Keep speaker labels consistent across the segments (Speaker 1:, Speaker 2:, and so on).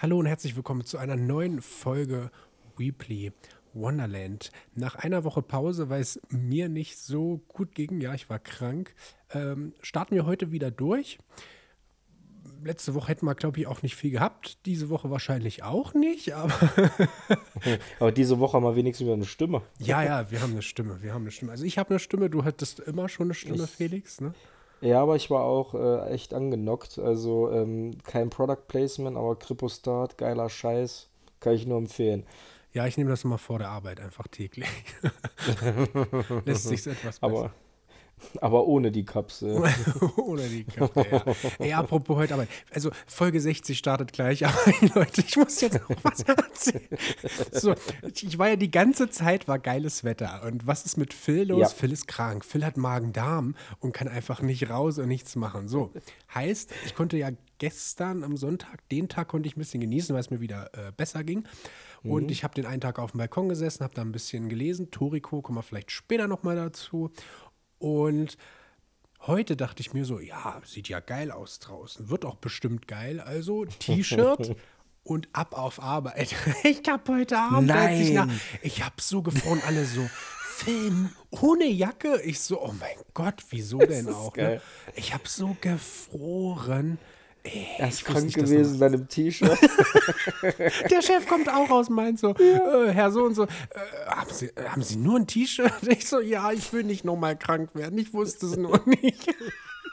Speaker 1: Hallo und herzlich willkommen zu einer neuen Folge Weebly Wonderland. Nach einer Woche Pause, weil es mir nicht so gut ging, ja, ich war krank, ähm, starten wir heute wieder durch. Letzte Woche hätten wir, glaube ich, auch nicht viel gehabt. Diese Woche wahrscheinlich auch nicht, aber.
Speaker 2: aber diese Woche haben wir wenigstens wieder eine Stimme.
Speaker 1: ja, ja, wir haben eine Stimme. Wir haben eine Stimme. Also ich habe eine Stimme, du hattest immer schon eine Stimme, ich, Felix, ne?
Speaker 2: Ja, aber ich war auch äh, echt angenockt. Also ähm, kein Product Placement, aber Kripostat, geiler Scheiß. Kann ich nur empfehlen.
Speaker 1: Ja, ich nehme das immer vor der Arbeit einfach täglich. Lässt sich etwas besser.
Speaker 2: Aber aber ohne die Kapsel.
Speaker 1: ohne die Kapsel, ja. Ey, apropos heute Arbeit. Also, Folge 60 startet gleich. Aber Leute, ich muss jetzt noch was erzählen. So, ich war ja die ganze Zeit, war geiles Wetter. Und was ist mit Phil los? Ja. Phil ist krank. Phil hat Magen-Darm und kann einfach nicht raus und nichts machen. So, heißt, ich konnte ja gestern am Sonntag, den Tag konnte ich ein bisschen genießen, weil es mir wieder äh, besser ging. Und mhm. ich habe den einen Tag auf dem Balkon gesessen, habe da ein bisschen gelesen. Toriko, kommen wir vielleicht später nochmal dazu. Und heute dachte ich mir so, ja, sieht ja geil aus draußen. Wird auch bestimmt geil. Also T-Shirt und ab auf Arbeit. Ich habe heute Abend,
Speaker 2: Nein.
Speaker 1: ich nach, ich habe so gefroren, alle so, Film ohne Jacke. Ich so, oh mein Gott, wieso denn auch? Ne? Ich habe so gefroren.
Speaker 2: Er ist krank gewesen in seinem T-Shirt.
Speaker 1: Der Chef kommt auch raus, meint so, ja. äh, Herr so und so, äh, haben, Sie, äh, haben Sie nur ein T-Shirt? Ich so, ja, ich will nicht nochmal krank werden. Ich wusste es nur nicht.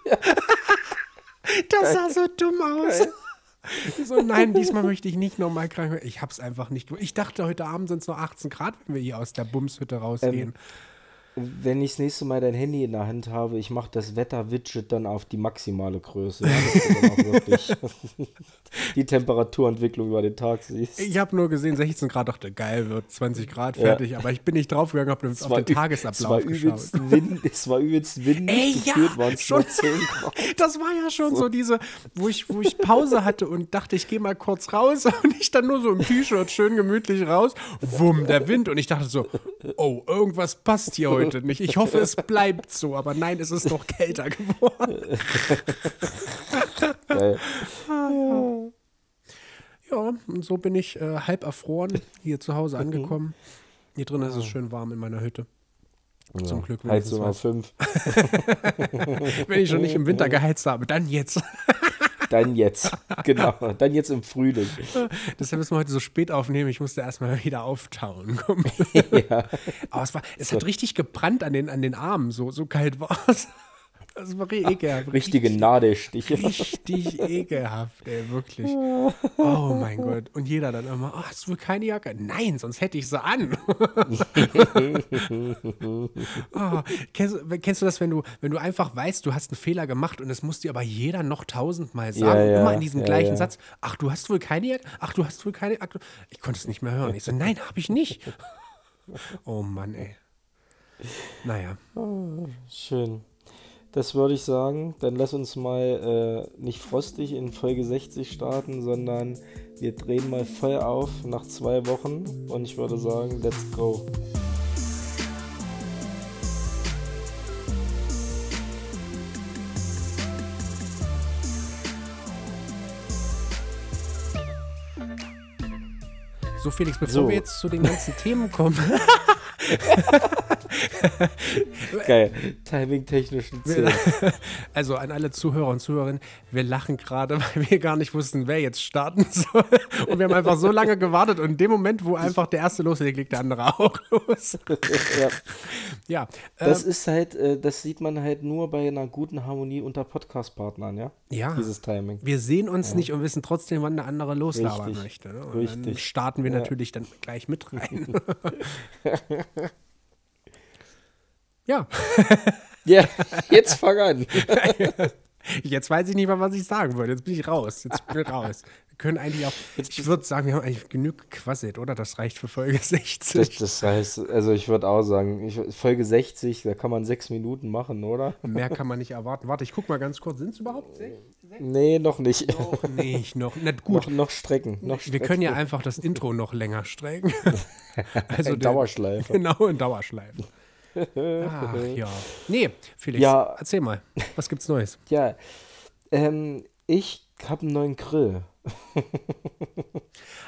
Speaker 1: Ja. Das sah so dumm aus. Geil. So, nein, diesmal möchte ich nicht nochmal krank werden. Ich hab's einfach nicht gewusst. Ich dachte, heute Abend sind es nur 18 Grad, wenn wir hier aus der Bumshütte rausgehen. Ähm,
Speaker 2: wenn ich das nächste Mal dein Handy in der Hand habe, ich mache das Wetter-Widget dann auf die maximale Größe. Ja, die Temperaturentwicklung über den Tag siehst.
Speaker 1: Ich habe nur gesehen, 16 Grad, dachte, geil, wird 20 Grad fertig. Ja. Aber ich bin nicht draufgegangen, habe auf den Tagesablauf
Speaker 2: es geschaut. Wind, es war übelst windig,
Speaker 1: Ey, waren es schon 10 Grad. Das war ja schon so, so diese, wo ich, wo ich Pause hatte und dachte, ich gehe mal kurz raus und ich dann nur so im T-Shirt schön gemütlich raus. Wumm, der Wind. Und ich dachte so, oh, irgendwas passt hier heute heute nicht. Ich hoffe, es bleibt so, aber nein, es ist noch kälter geworden. Geil. Ah, ja. ja, und so bin ich äh, halb erfroren hier zu Hause angekommen. Hier drin ist es schön warm in meiner Hütte.
Speaker 2: Zum Glück. Heizung auf 5.
Speaker 1: Wenn ich schon nicht im Winter geheizt habe, dann jetzt.
Speaker 2: Dann jetzt. Genau. Dann jetzt im Frühling.
Speaker 1: Deshalb müssen wir heute so spät aufnehmen. Ich musste erstmal wieder auftauen. ja. Aber es, war, es hat richtig gebrannt an den, an den Armen. So, so kalt war es. Das war ekelhaft.
Speaker 2: Richtige Nadelstiche.
Speaker 1: Richtig ekelhaft, ey, wirklich. Oh mein Gott. Und jeder dann immer, oh, hast du wohl keine Jacke? Nein, sonst hätte ich sie an. oh, kennst, kennst, du das, wenn du, wenn du einfach weißt, du hast einen Fehler gemacht und es muss dir aber jeder noch tausendmal sagen, ja, ja, immer in diesem ja, gleichen Satz, ach, du hast wohl keine Jacke? Ach, du hast wohl keine Jacke? Ich konnte es nicht mehr hören. Ich so, nein, habe ich nicht. Oh Mann, ey. Naja.
Speaker 2: Oh, schön. Das würde ich sagen. Dann lass uns mal äh, nicht frostig in Folge 60 starten, sondern wir drehen mal voll auf nach zwei Wochen. Und ich würde sagen, let's go.
Speaker 1: So, Felix, bevor so. wir jetzt zu den ganzen Themen kommen.
Speaker 2: Geil. Timing-technischen
Speaker 1: Also an alle Zuhörer und Zuhörerinnen, wir lachen gerade, weil wir gar nicht wussten, wer jetzt starten soll. Und wir haben einfach so lange gewartet und in dem Moment, wo einfach der erste loslegt, legt der andere auch los.
Speaker 2: ja. ja das ähm, ist halt, äh, das sieht man halt nur bei einer guten Harmonie unter Podcast-Partnern, ja?
Speaker 1: Ja.
Speaker 2: Dieses Timing.
Speaker 1: Wir sehen uns ja. nicht und wissen trotzdem, wann der andere loslabern Richtig. möchte. Ne? Und Richtig. dann starten wir ja. natürlich dann gleich mit rein. Ja.
Speaker 2: Ja, jetzt fang an.
Speaker 1: Jetzt weiß ich nicht mehr, was ich sagen würde. Jetzt bin ich raus. Jetzt bin ich raus. Wir können eigentlich auch, ich würde sagen, wir haben eigentlich genug gequasselt, oder? Das reicht für Folge 60.
Speaker 2: Das, das heißt, also ich würde auch sagen, ich, Folge 60, da kann man sechs Minuten machen, oder?
Speaker 1: Mehr kann man nicht erwarten. Warte, ich guck mal ganz kurz. Sind es überhaupt sechs?
Speaker 2: Nee, noch nicht.
Speaker 1: Noch nicht, noch nicht gut.
Speaker 2: Noch, noch strecken. Noch
Speaker 1: wir können ja einfach das Intro noch länger strecken.
Speaker 2: also in Dauerschleife.
Speaker 1: Genau, in Dauerschleife. Ach ja. Nee, Felix, ja, erzähl mal. Was gibt's Neues?
Speaker 2: Ja, ähm, ich habe einen neuen Grill.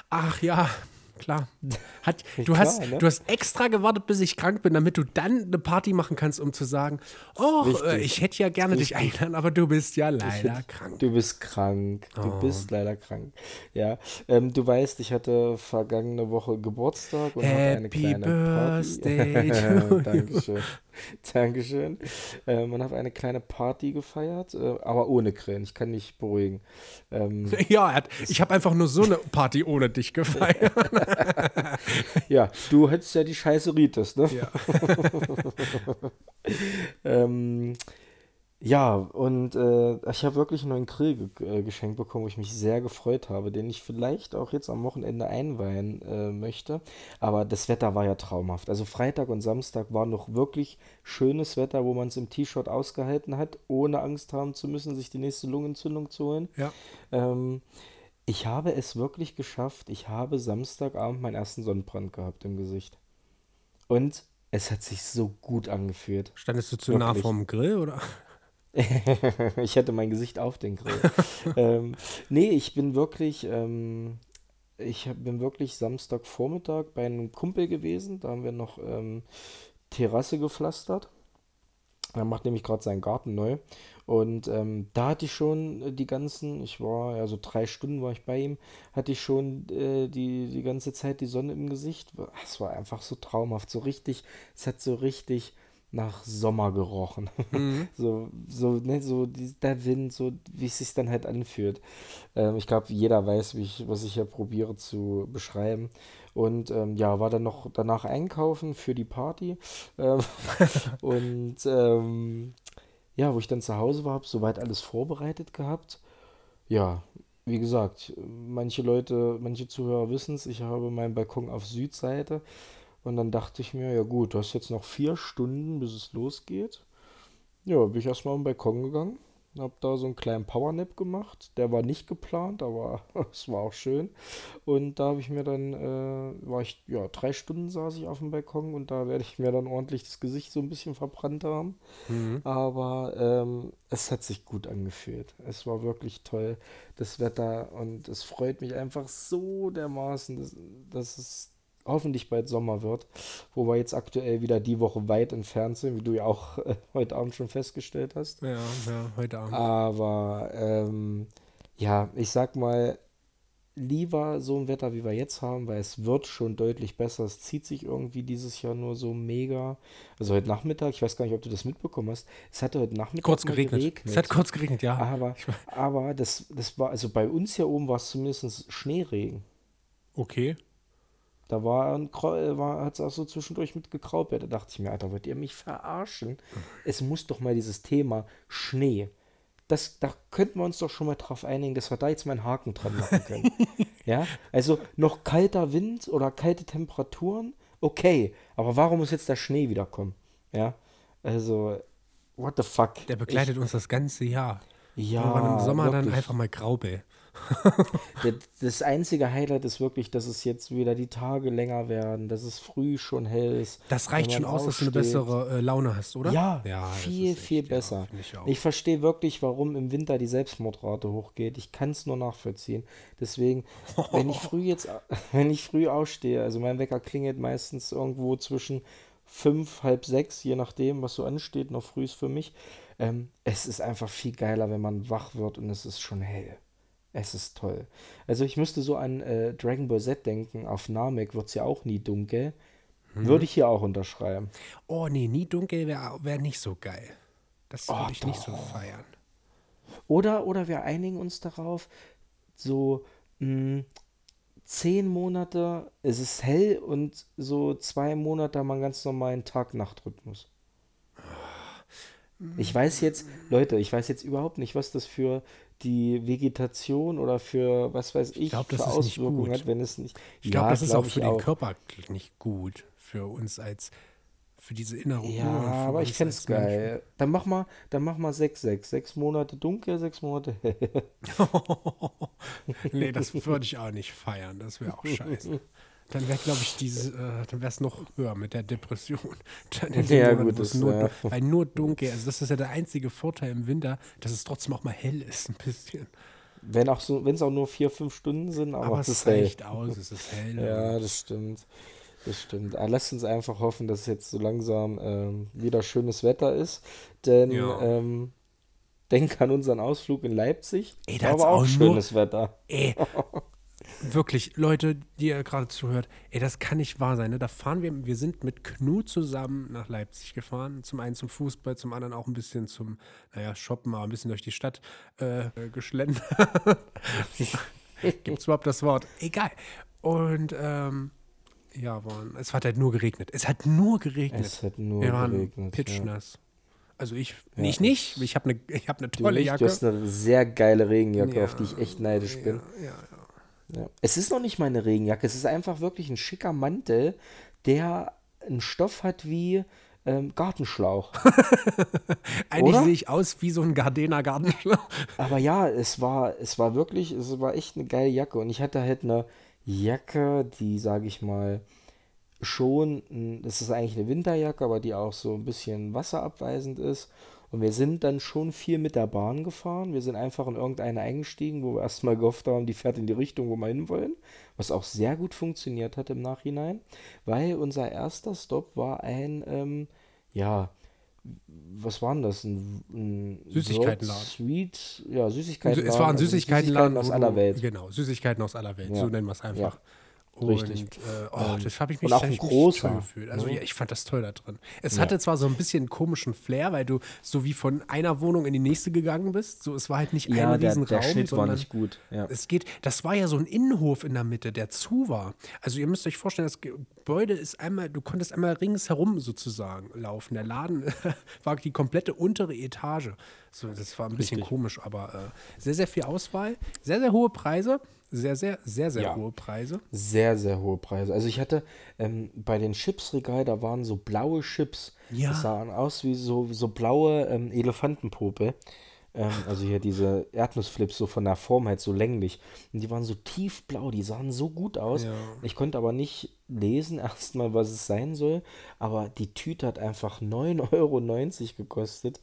Speaker 1: Ach ja, klar. Hat, du,
Speaker 2: Klar,
Speaker 1: hast,
Speaker 2: ne?
Speaker 1: du hast extra gewartet, bis ich krank bin, damit du dann eine Party machen kannst, um zu sagen, oh, äh,
Speaker 2: Richtig.
Speaker 1: ich hätte ja gerne dich eingeladen, aber du bist ja leider krank.
Speaker 2: Du bist krank. Du
Speaker 1: Oh.
Speaker 2: bist leider krank. Ja. Ähm, du weißt, ich hatte vergangene Woche Geburtstag und habe eine
Speaker 1: Happy
Speaker 2: kleine
Speaker 1: Birthday
Speaker 2: Party. Dankeschön. Dankeschön. Ähm, und habe eine kleine Party gefeiert, äh, aber ohne Grillen. Ich kann dich beruhigen. Ähm,
Speaker 1: Ja, hat, ich habe einfach nur so eine Party ohne dich gefeiert.
Speaker 2: ja, du hättest ja die scheiße Ritis, ne?
Speaker 1: Ja.
Speaker 2: Ähm, ja, und äh, ich habe wirklich einen neuen Grill ge äh, geschenkt bekommen, wo ich mich sehr gefreut habe, den ich vielleicht auch jetzt am Wochenende einweihen äh, möchte. Aber das Wetter war ja traumhaft. Also Freitag und Samstag war noch wirklich schönes Wetter, wo man es im T-Shirt ausgehalten hat, ohne Angst haben zu müssen, sich die nächste Lungenentzündung zu holen.
Speaker 1: ja.
Speaker 2: Ähm, ich habe es wirklich geschafft. Ich habe Samstagabend meinen ersten Sonnenbrand gehabt im Gesicht. Und es hat sich so gut angefühlt.
Speaker 1: Standest du zu nah
Speaker 2: Wirklich.
Speaker 1: vorm Grill oder?
Speaker 2: ich hatte mein Gesicht auf den Grill. ähm, nee, ich bin wirklich, ähm, ich bin wirklich Samstagvormittag bei einem Kumpel gewesen. Da haben wir noch ähm, Terrasse gepflastert. Er macht nämlich gerade seinen Garten neu. Und ähm, da hatte ich schon äh, die ganzen, ich war, ja so drei Stunden war ich bei ihm, hatte ich schon äh, die, die ganze Zeit die Sonne im Gesicht. Es war einfach so traumhaft, so richtig, es hat so richtig nach Sommer gerochen. So, so, ne, so die, der Wind, so wie es sich dann halt anfühlt. Ähm, ich glaube, jeder weiß, wie ich, was ich hier probiere zu beschreiben. Und ähm, ja, war dann noch danach einkaufen für die Party. Ähm, und ähm, ja, wo ich dann zu Hause war, habe soweit alles vorbereitet gehabt. Ja, wie gesagt, manche Leute, manche Zuhörer wissen es, ich habe meinen Balkon auf Südseite. Und dann dachte ich mir, ja gut, du hast jetzt noch vier Stunden, bis es losgeht. Ja, bin ich erstmal den Balkon gegangen, habe da so einen kleinen Powernap gemacht. Der war nicht geplant, aber es war auch schön. Und da habe ich mir dann, äh, war ich, ja, drei Stunden saß ich auf dem Balkon und da werde ich mir dann ordentlich das Gesicht so ein bisschen verbrannt haben. Aber ähm, es hat sich gut angefühlt. Es war wirklich toll, das Wetter und es freut mich einfach so dermaßen, dass, dass es hoffentlich bald Sommer wird, wo wir jetzt aktuell wieder die Woche weit entfernt sind, wie du ja auch äh, heute Abend schon festgestellt hast.
Speaker 1: Ja, ja, heute Abend.
Speaker 2: Aber ähm, ja, ich sag mal, lieber so ein Wetter, wie wir jetzt haben, weil es wird schon deutlich besser. Es zieht sich irgendwie dieses Jahr nur so mega. Also heute Nachmittag, ich weiß gar nicht, ob du das mitbekommen hast, es hatte heute Nachmittag
Speaker 1: kurz
Speaker 2: mal
Speaker 1: geregnet. Es hat kurz geregnet, ja.
Speaker 2: aber, aber das, das war, also bei uns hier oben war es zumindest Schneeregen.
Speaker 1: Okay.
Speaker 2: Da war, ein äh, war hat es auch so zwischendurch mit gekraut. Da dachte ich mir, Alter, wollt ihr mich verarschen? Es muss doch mal dieses Thema Schnee. Das, da könnten wir uns doch schon mal drauf einigen, dass wir da jetzt mal einen Haken dran machen können. ja, also noch kalter Wind oder kalte Temperaturen, okay. Aber warum muss jetzt der Schnee wiederkommen? Ja, also, what the fuck?
Speaker 1: Der begleitet uns das ganze Jahr.
Speaker 2: Ich, ja,
Speaker 1: Aber im Sommer dann
Speaker 2: wirklich.
Speaker 1: einfach mal Graube.
Speaker 2: Das einzige Highlight ist wirklich, dass es jetzt wieder die Tage länger werden, dass es früh schon hell ist.
Speaker 1: Das reicht schon aus, dass du eine bessere äh, Laune hast, oder?
Speaker 2: Ja,
Speaker 1: das
Speaker 2: viel,
Speaker 1: echt,
Speaker 2: viel
Speaker 1: ja,
Speaker 2: besser.
Speaker 1: find ich
Speaker 2: ich verstehe wirklich, warum im Winter die Selbstmordrate hochgeht. Ich kann es nur nachvollziehen. Deswegen, wenn ich früh jetzt, wenn ich früh aufstehe, also mein Wecker klingelt meistens irgendwo zwischen fünf, halb sechs, je nachdem, was so ansteht, noch früh ist für mich. Ähm, es ist einfach viel geiler, wenn man wach wird und es ist schon hell. Es ist toll. Also ich müsste so an äh, Dragon Ball Z denken. Auf Namek wird es ja auch nie dunkel.
Speaker 1: Mhm.
Speaker 2: Würde ich hier auch unterschreiben.
Speaker 1: Oh nee, nie dunkel wäre wär nicht so geil. Das würde
Speaker 2: Oh,
Speaker 1: ich nicht so feiern.
Speaker 2: Oder, oder wir einigen uns darauf, so mh, zehn Monate, es ist hell und so zwei Monate haben wir einen ganz normalen Tag-Nacht-Rhythmus. Ich weiß jetzt, Leute, ich weiß jetzt überhaupt nicht, was das für die Vegetation oder für was weiß ich,
Speaker 1: glaub, das
Speaker 2: für Auswirkungen hat, wenn es nicht.
Speaker 1: Ich glaube,
Speaker 2: Ja,
Speaker 1: das ist
Speaker 2: glaub
Speaker 1: auch
Speaker 2: ich
Speaker 1: für den Körper nicht gut. Für uns als, für diese innere Ruhe.
Speaker 2: Ja, aber ich fände es geil. Dann mach mal, dann mach mal 6, 6. Sechs Monate dunkel, sechs Monate hell.
Speaker 1: Menschen. nee, das würde ich auch nicht feiern. Das wäre auch scheiße. Dann wäre, glaube ich, diese, äh, dann wäre es noch höher mit der Depression. Dann in
Speaker 2: Ja,
Speaker 1: Monaten,
Speaker 2: gut,
Speaker 1: es
Speaker 2: das,
Speaker 1: nur,
Speaker 2: ja.
Speaker 1: Weil nur dunkel, also das ist ja der einzige Vorteil im Winter, dass es trotzdem auch mal hell ist, ein bisschen.
Speaker 2: Wenn auch so, wenn es auch nur vier, fünf Stunden sind, aber,
Speaker 1: Aber
Speaker 2: es
Speaker 1: es
Speaker 2: ist hell.
Speaker 1: reicht aus, es ist hell.
Speaker 2: Ja, das stimmt. Das stimmt. Aber lasst uns einfach hoffen, dass jetzt so langsam ähm, wieder schönes Wetter ist. Denn
Speaker 1: Ja.
Speaker 2: ähm, denk an unseren Ausflug in Leipzig.
Speaker 1: Ey, da
Speaker 2: war auch
Speaker 1: auch nur-
Speaker 2: schönes Wetter.
Speaker 1: Ey, wirklich, Leute, die ihr gerade zuhört, ey, das kann nicht wahr sein. Ne? Da fahren wir, wir sind mit Knut zusammen nach Leipzig gefahren. Zum einen zum Fußball, zum anderen auch ein bisschen zum, naja, Shoppen, aber ein bisschen durch die Stadt äh, geschlendert. Gibt es überhaupt das Wort? Egal. Und ähm, ja, waren, es hat halt nur geregnet. Es hat nur geregnet.
Speaker 2: Es hat nur
Speaker 1: wir waren
Speaker 2: geregnet. ja.
Speaker 1: pitschnass. Also ich,
Speaker 2: Ja,
Speaker 1: ich nicht. Ich habe eine hab ne
Speaker 2: Du,
Speaker 1: tolle
Speaker 2: nicht?
Speaker 1: Jacke.
Speaker 2: du hast eine sehr geile Regenjacke, auf die ich
Speaker 1: Ja,
Speaker 2: echt neidisch bin.
Speaker 1: Ja, ja, ja.
Speaker 2: Es ist noch nicht mal eine Regenjacke, es ist einfach wirklich ein schicker Mantel, der einen Stoff hat wie ähm, Gartenschlauch.
Speaker 1: Eigentlich sehe ich aus wie so ein Gardena Gartenschlauch.
Speaker 2: Aber ja, es war, es war wirklich, es war echt eine geile Jacke. Und ich hatte halt eine Jacke, die, sage ich mal, schon, das ist eigentlich eine Winterjacke, aber die auch so ein bisschen wasserabweisend ist. Und wir sind dann schon viel mit der Bahn gefahren. Wir sind einfach in irgendeine eingestiegen, wo wir erstmal gehofft haben, die fährt in die Richtung, wo wir hinwollen. Was auch sehr gut funktioniert hat im Nachhinein, weil unser erster Stopp war ein, ähm, ja, was war denn das? Ein, ein
Speaker 1: Süßigkeitenladen.
Speaker 2: Sweet, ja, Süßigkeitenladen.
Speaker 1: es war ein Süßigkeitenladen
Speaker 2: aus
Speaker 1: wo
Speaker 2: aller Welt.
Speaker 1: Genau, Süßigkeiten aus aller Welt.
Speaker 2: Ja.
Speaker 1: So nennen wir es einfach.
Speaker 2: Ja.
Speaker 1: Und,
Speaker 2: Richtig.
Speaker 1: Äh, oh, das habe ich
Speaker 2: und
Speaker 1: mich,
Speaker 2: auch
Speaker 1: hab
Speaker 2: ein großer,
Speaker 1: gefühlt. Also
Speaker 2: ne?
Speaker 1: ja, ich fand das toll da drin. Es
Speaker 2: Ja.
Speaker 1: hatte zwar so ein bisschen einen komischen Flair, weil du so wie von einer Wohnung in die nächste gegangen bist. So, es war halt nicht
Speaker 2: Ja,
Speaker 1: ein
Speaker 2: der,
Speaker 1: Riesenraum,
Speaker 2: der Schnitt war nicht gut. Ja.
Speaker 1: es geht, das war ja so ein Innenhof in der Mitte, der zu war. Also ihr müsst euch vorstellen, das Gebäude ist einmal, du konntest einmal ringsherum sozusagen laufen. Der Laden war die komplette untere Etage. So, das war ein bisschen
Speaker 2: Richtig.
Speaker 1: komisch, aber äh, sehr, sehr viel Auswahl, sehr, sehr hohe Preise. Sehr, sehr, sehr, sehr
Speaker 2: Ja.
Speaker 1: hohe Preise.
Speaker 2: Sehr, sehr hohe Preise. Also ich hatte ähm, bei den Chipsregal, da waren so blaue Chips.
Speaker 1: Ja.
Speaker 2: Das sahen aus wie so, so blaue ähm, Elefantenpuppe. Ähm, also hier diese Erdnussflips so von der Form halt so länglich. Und die waren so tiefblau, die sahen so gut aus.
Speaker 1: Ja.
Speaker 2: Ich konnte aber nicht lesen erstmal, was es sein soll. Aber die Tüte hat einfach 9,90 Euro gekostet.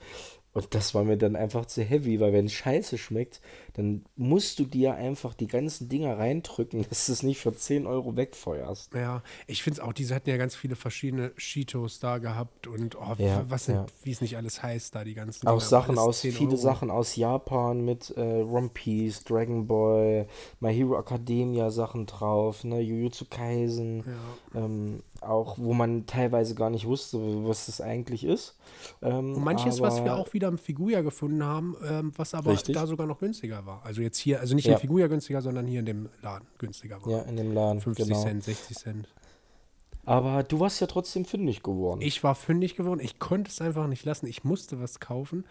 Speaker 2: Und das war mir dann einfach zu heavy, weil wenn Scheiße schmeckt, dann musst du dir einfach die ganzen Dinger reindrücken, dass du es nicht für 10 Euro wegfeuerst.
Speaker 1: Ja, ich finde es auch, diese hatten ja ganz viele verschiedene Cheetos da gehabt und oh,
Speaker 2: Ja,
Speaker 1: was
Speaker 2: ja.
Speaker 1: wie es nicht alles heißt, da die ganzen
Speaker 2: Auch
Speaker 1: Dinger,
Speaker 2: Sachen aus,
Speaker 1: 10
Speaker 2: viele
Speaker 1: Euro.
Speaker 2: Sachen aus Japan mit äh, One Piece, Dragon Ball, My Hero Academia Sachen drauf, ne, Jujutsu Kaisen, ähm, auch wo man teilweise gar nicht wusste, was das eigentlich ist. Ähm,
Speaker 1: Und manches, was wir
Speaker 2: aber-
Speaker 1: auch wieder im Figuja gefunden haben, ähm, was aber
Speaker 2: Richtig.
Speaker 1: da sogar noch günstiger war. Also jetzt hier, also nicht
Speaker 2: Ja.
Speaker 1: im Figuja günstiger, sondern hier in dem Laden günstiger war.
Speaker 2: Ja, in dem Laden,
Speaker 1: 50
Speaker 2: genau.
Speaker 1: Cent, 60 Cent.
Speaker 2: Aber du warst ja trotzdem fündig geworden.
Speaker 1: Ich war fündig geworden. Ich konnte es einfach nicht lassen. Ich musste was kaufen.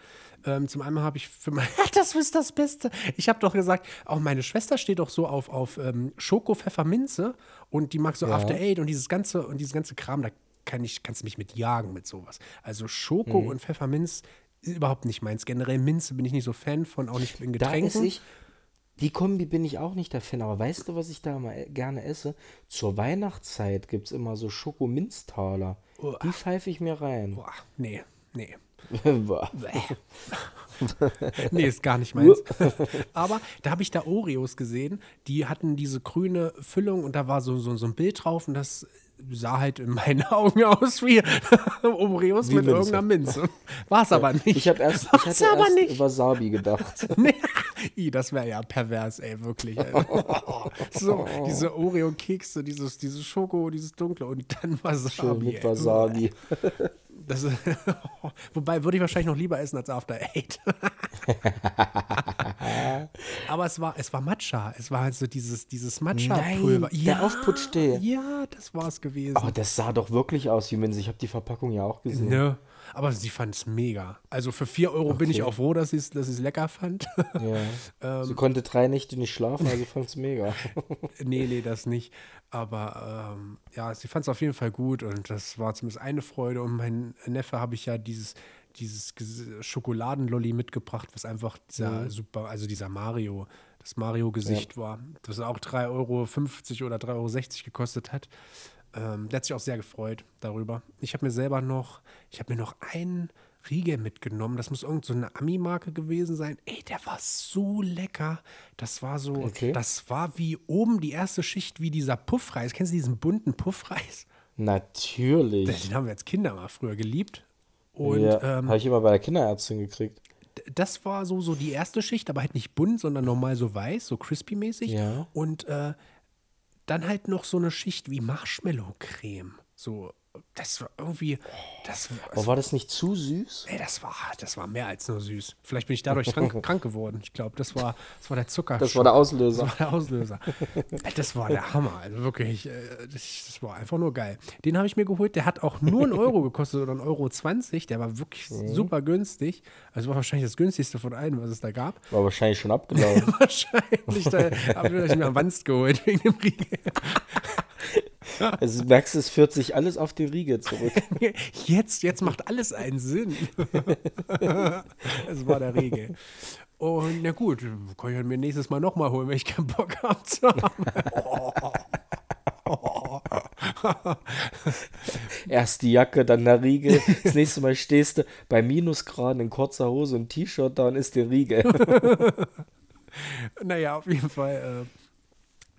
Speaker 1: Ähm, zum einen habe ich für mein. das ist das Beste. Ich habe doch gesagt, auch meine Schwester steht doch so auf, auf ähm, Schoko Pfefferminze und die mag so
Speaker 2: Ja.
Speaker 1: After Eight und dieses ganze und dieses ganze Kram. Da kann ich, kannst du mich mit jagen mit sowas. Also Schoko
Speaker 2: Mhm.
Speaker 1: und Pfefferminz ist überhaupt nicht meins. Generell Minze bin ich nicht so Fan von, auch nicht in
Speaker 2: Da
Speaker 1: Getränken.
Speaker 2: esse ich, die Kombi bin ich auch nicht der Fan, aber weißt du, was ich da mal gerne esse? Zur Weihnachtszeit gibt es immer so Schokominztaler.
Speaker 1: Uah.
Speaker 2: Die pfeife ich mir rein.
Speaker 1: Boah, nee, nee. Nee, ist gar nicht meins. Aber da habe ich da Oreos gesehen, die hatten diese grüne Füllung und da war so, so, so ein Bild drauf und das sah halt in meinen Augen aus wie Oreos
Speaker 2: Wie
Speaker 1: mit
Speaker 2: Minze.
Speaker 1: irgendeiner Minze. War es aber nicht.
Speaker 2: Ich habe erst, ich hatte erst. Wasabi gedacht.
Speaker 1: Nee. Ih, das wäre ja pervers, ey, wirklich. Ey. so, diese Oreo-Kekse, dieses, dieses Schoko, dieses Dunkle und dann Wasabi.
Speaker 2: Schön mit. Wasabi.
Speaker 1: Ist, wobei würde ich wahrscheinlich noch lieber essen als After Eight. Aber es war, es war Matcha. Es war halt so dieses, dieses Matcha-Pulver.
Speaker 2: Nein, der Aufputschtee.
Speaker 1: Ja, das war es gewesen.
Speaker 2: Aber das sah doch wirklich aus wie Minze. Ich habe die Verpackung ja auch gesehen.
Speaker 1: ne? Aber sie fand es mega. Also für 4 Euro bin ich
Speaker 2: Okay.
Speaker 1: auch froh, dass es dass ich's lecker fand.
Speaker 2: Ja.
Speaker 1: Ähm.
Speaker 2: Sie konnte drei Nächte nicht schlafen, also fand es mega.
Speaker 1: nee, nee, das nicht. Aber ähm, ja, sie fand es auf jeden Fall gut und das war zumindest eine Freude. Und mein Neffe habe ich ja dieses, dieses Schokoladenlolli mitgebracht, was einfach dieser super, also dieser Mario, das Mario-Gesicht war, das auch 3,50 Euro oder 3,60 Euro gekostet hat. Ähm, der hat sich auch sehr gefreut darüber. Ich habe mir selber noch, ich habe mir noch einen Riegel mitgenommen. Das muss irgend so eine Ami-Marke gewesen sein. Ey, der war so lecker. Das war so,
Speaker 2: Okay.
Speaker 1: das war wie oben die erste Schicht wie dieser Puffreis. Kennst du diesen bunten Puffreis?
Speaker 2: Natürlich.
Speaker 1: Den haben wir als Kinder mal früher geliebt. Und
Speaker 2: ja,
Speaker 1: ähm,
Speaker 2: habe ich immer bei der Kinderärztin gekriegt.
Speaker 1: das war so, so die erste Schicht, aber halt nicht bunt, sondern normal so weiß, so crispy-mäßig.
Speaker 2: Ja.
Speaker 1: Und äh, dann halt noch so eine Schicht wie Marshmallow-Creme. So, das war irgendwie, das,
Speaker 2: Aber war das nicht zu süß?
Speaker 1: ey, das war, das war mehr als nur süß. Vielleicht bin ich dadurch krank, krank geworden. Ich glaube, das war, das war der Zucker.
Speaker 2: Das war der
Speaker 1: Das
Speaker 2: Auslöser.
Speaker 1: war der Auslöser. Das war der Hammer. Also wirklich, äh, das, das war einfach nur geil. Den habe ich mir geholt. Der hat auch nur einen Euro gekostet oder einen Euro 20. Der war wirklich
Speaker 2: Mhm.
Speaker 1: super günstig. Also war wahrscheinlich das günstigste von allen, was es da gab.
Speaker 2: War wahrscheinlich schon abgelaufen.
Speaker 1: wahrscheinlich. Da habe ich mir am Wanst geholt wegen dem Riegel.
Speaker 2: Also du merkst, es führt sich alles auf die Riege zurück.
Speaker 1: Jetzt, jetzt macht alles einen Sinn. das war der Riegel. Und na gut, kann ich mir nächstes Mal nochmal holen, wenn ich keinen Bock habe zu haben.
Speaker 2: Erst die Jacke, dann der Riegel. Das nächste Mal stehst du bei Minusgraden in kurzer Hose und T-Shirt da und isst den Riegel.
Speaker 1: Naja, auf jeden Fall äh,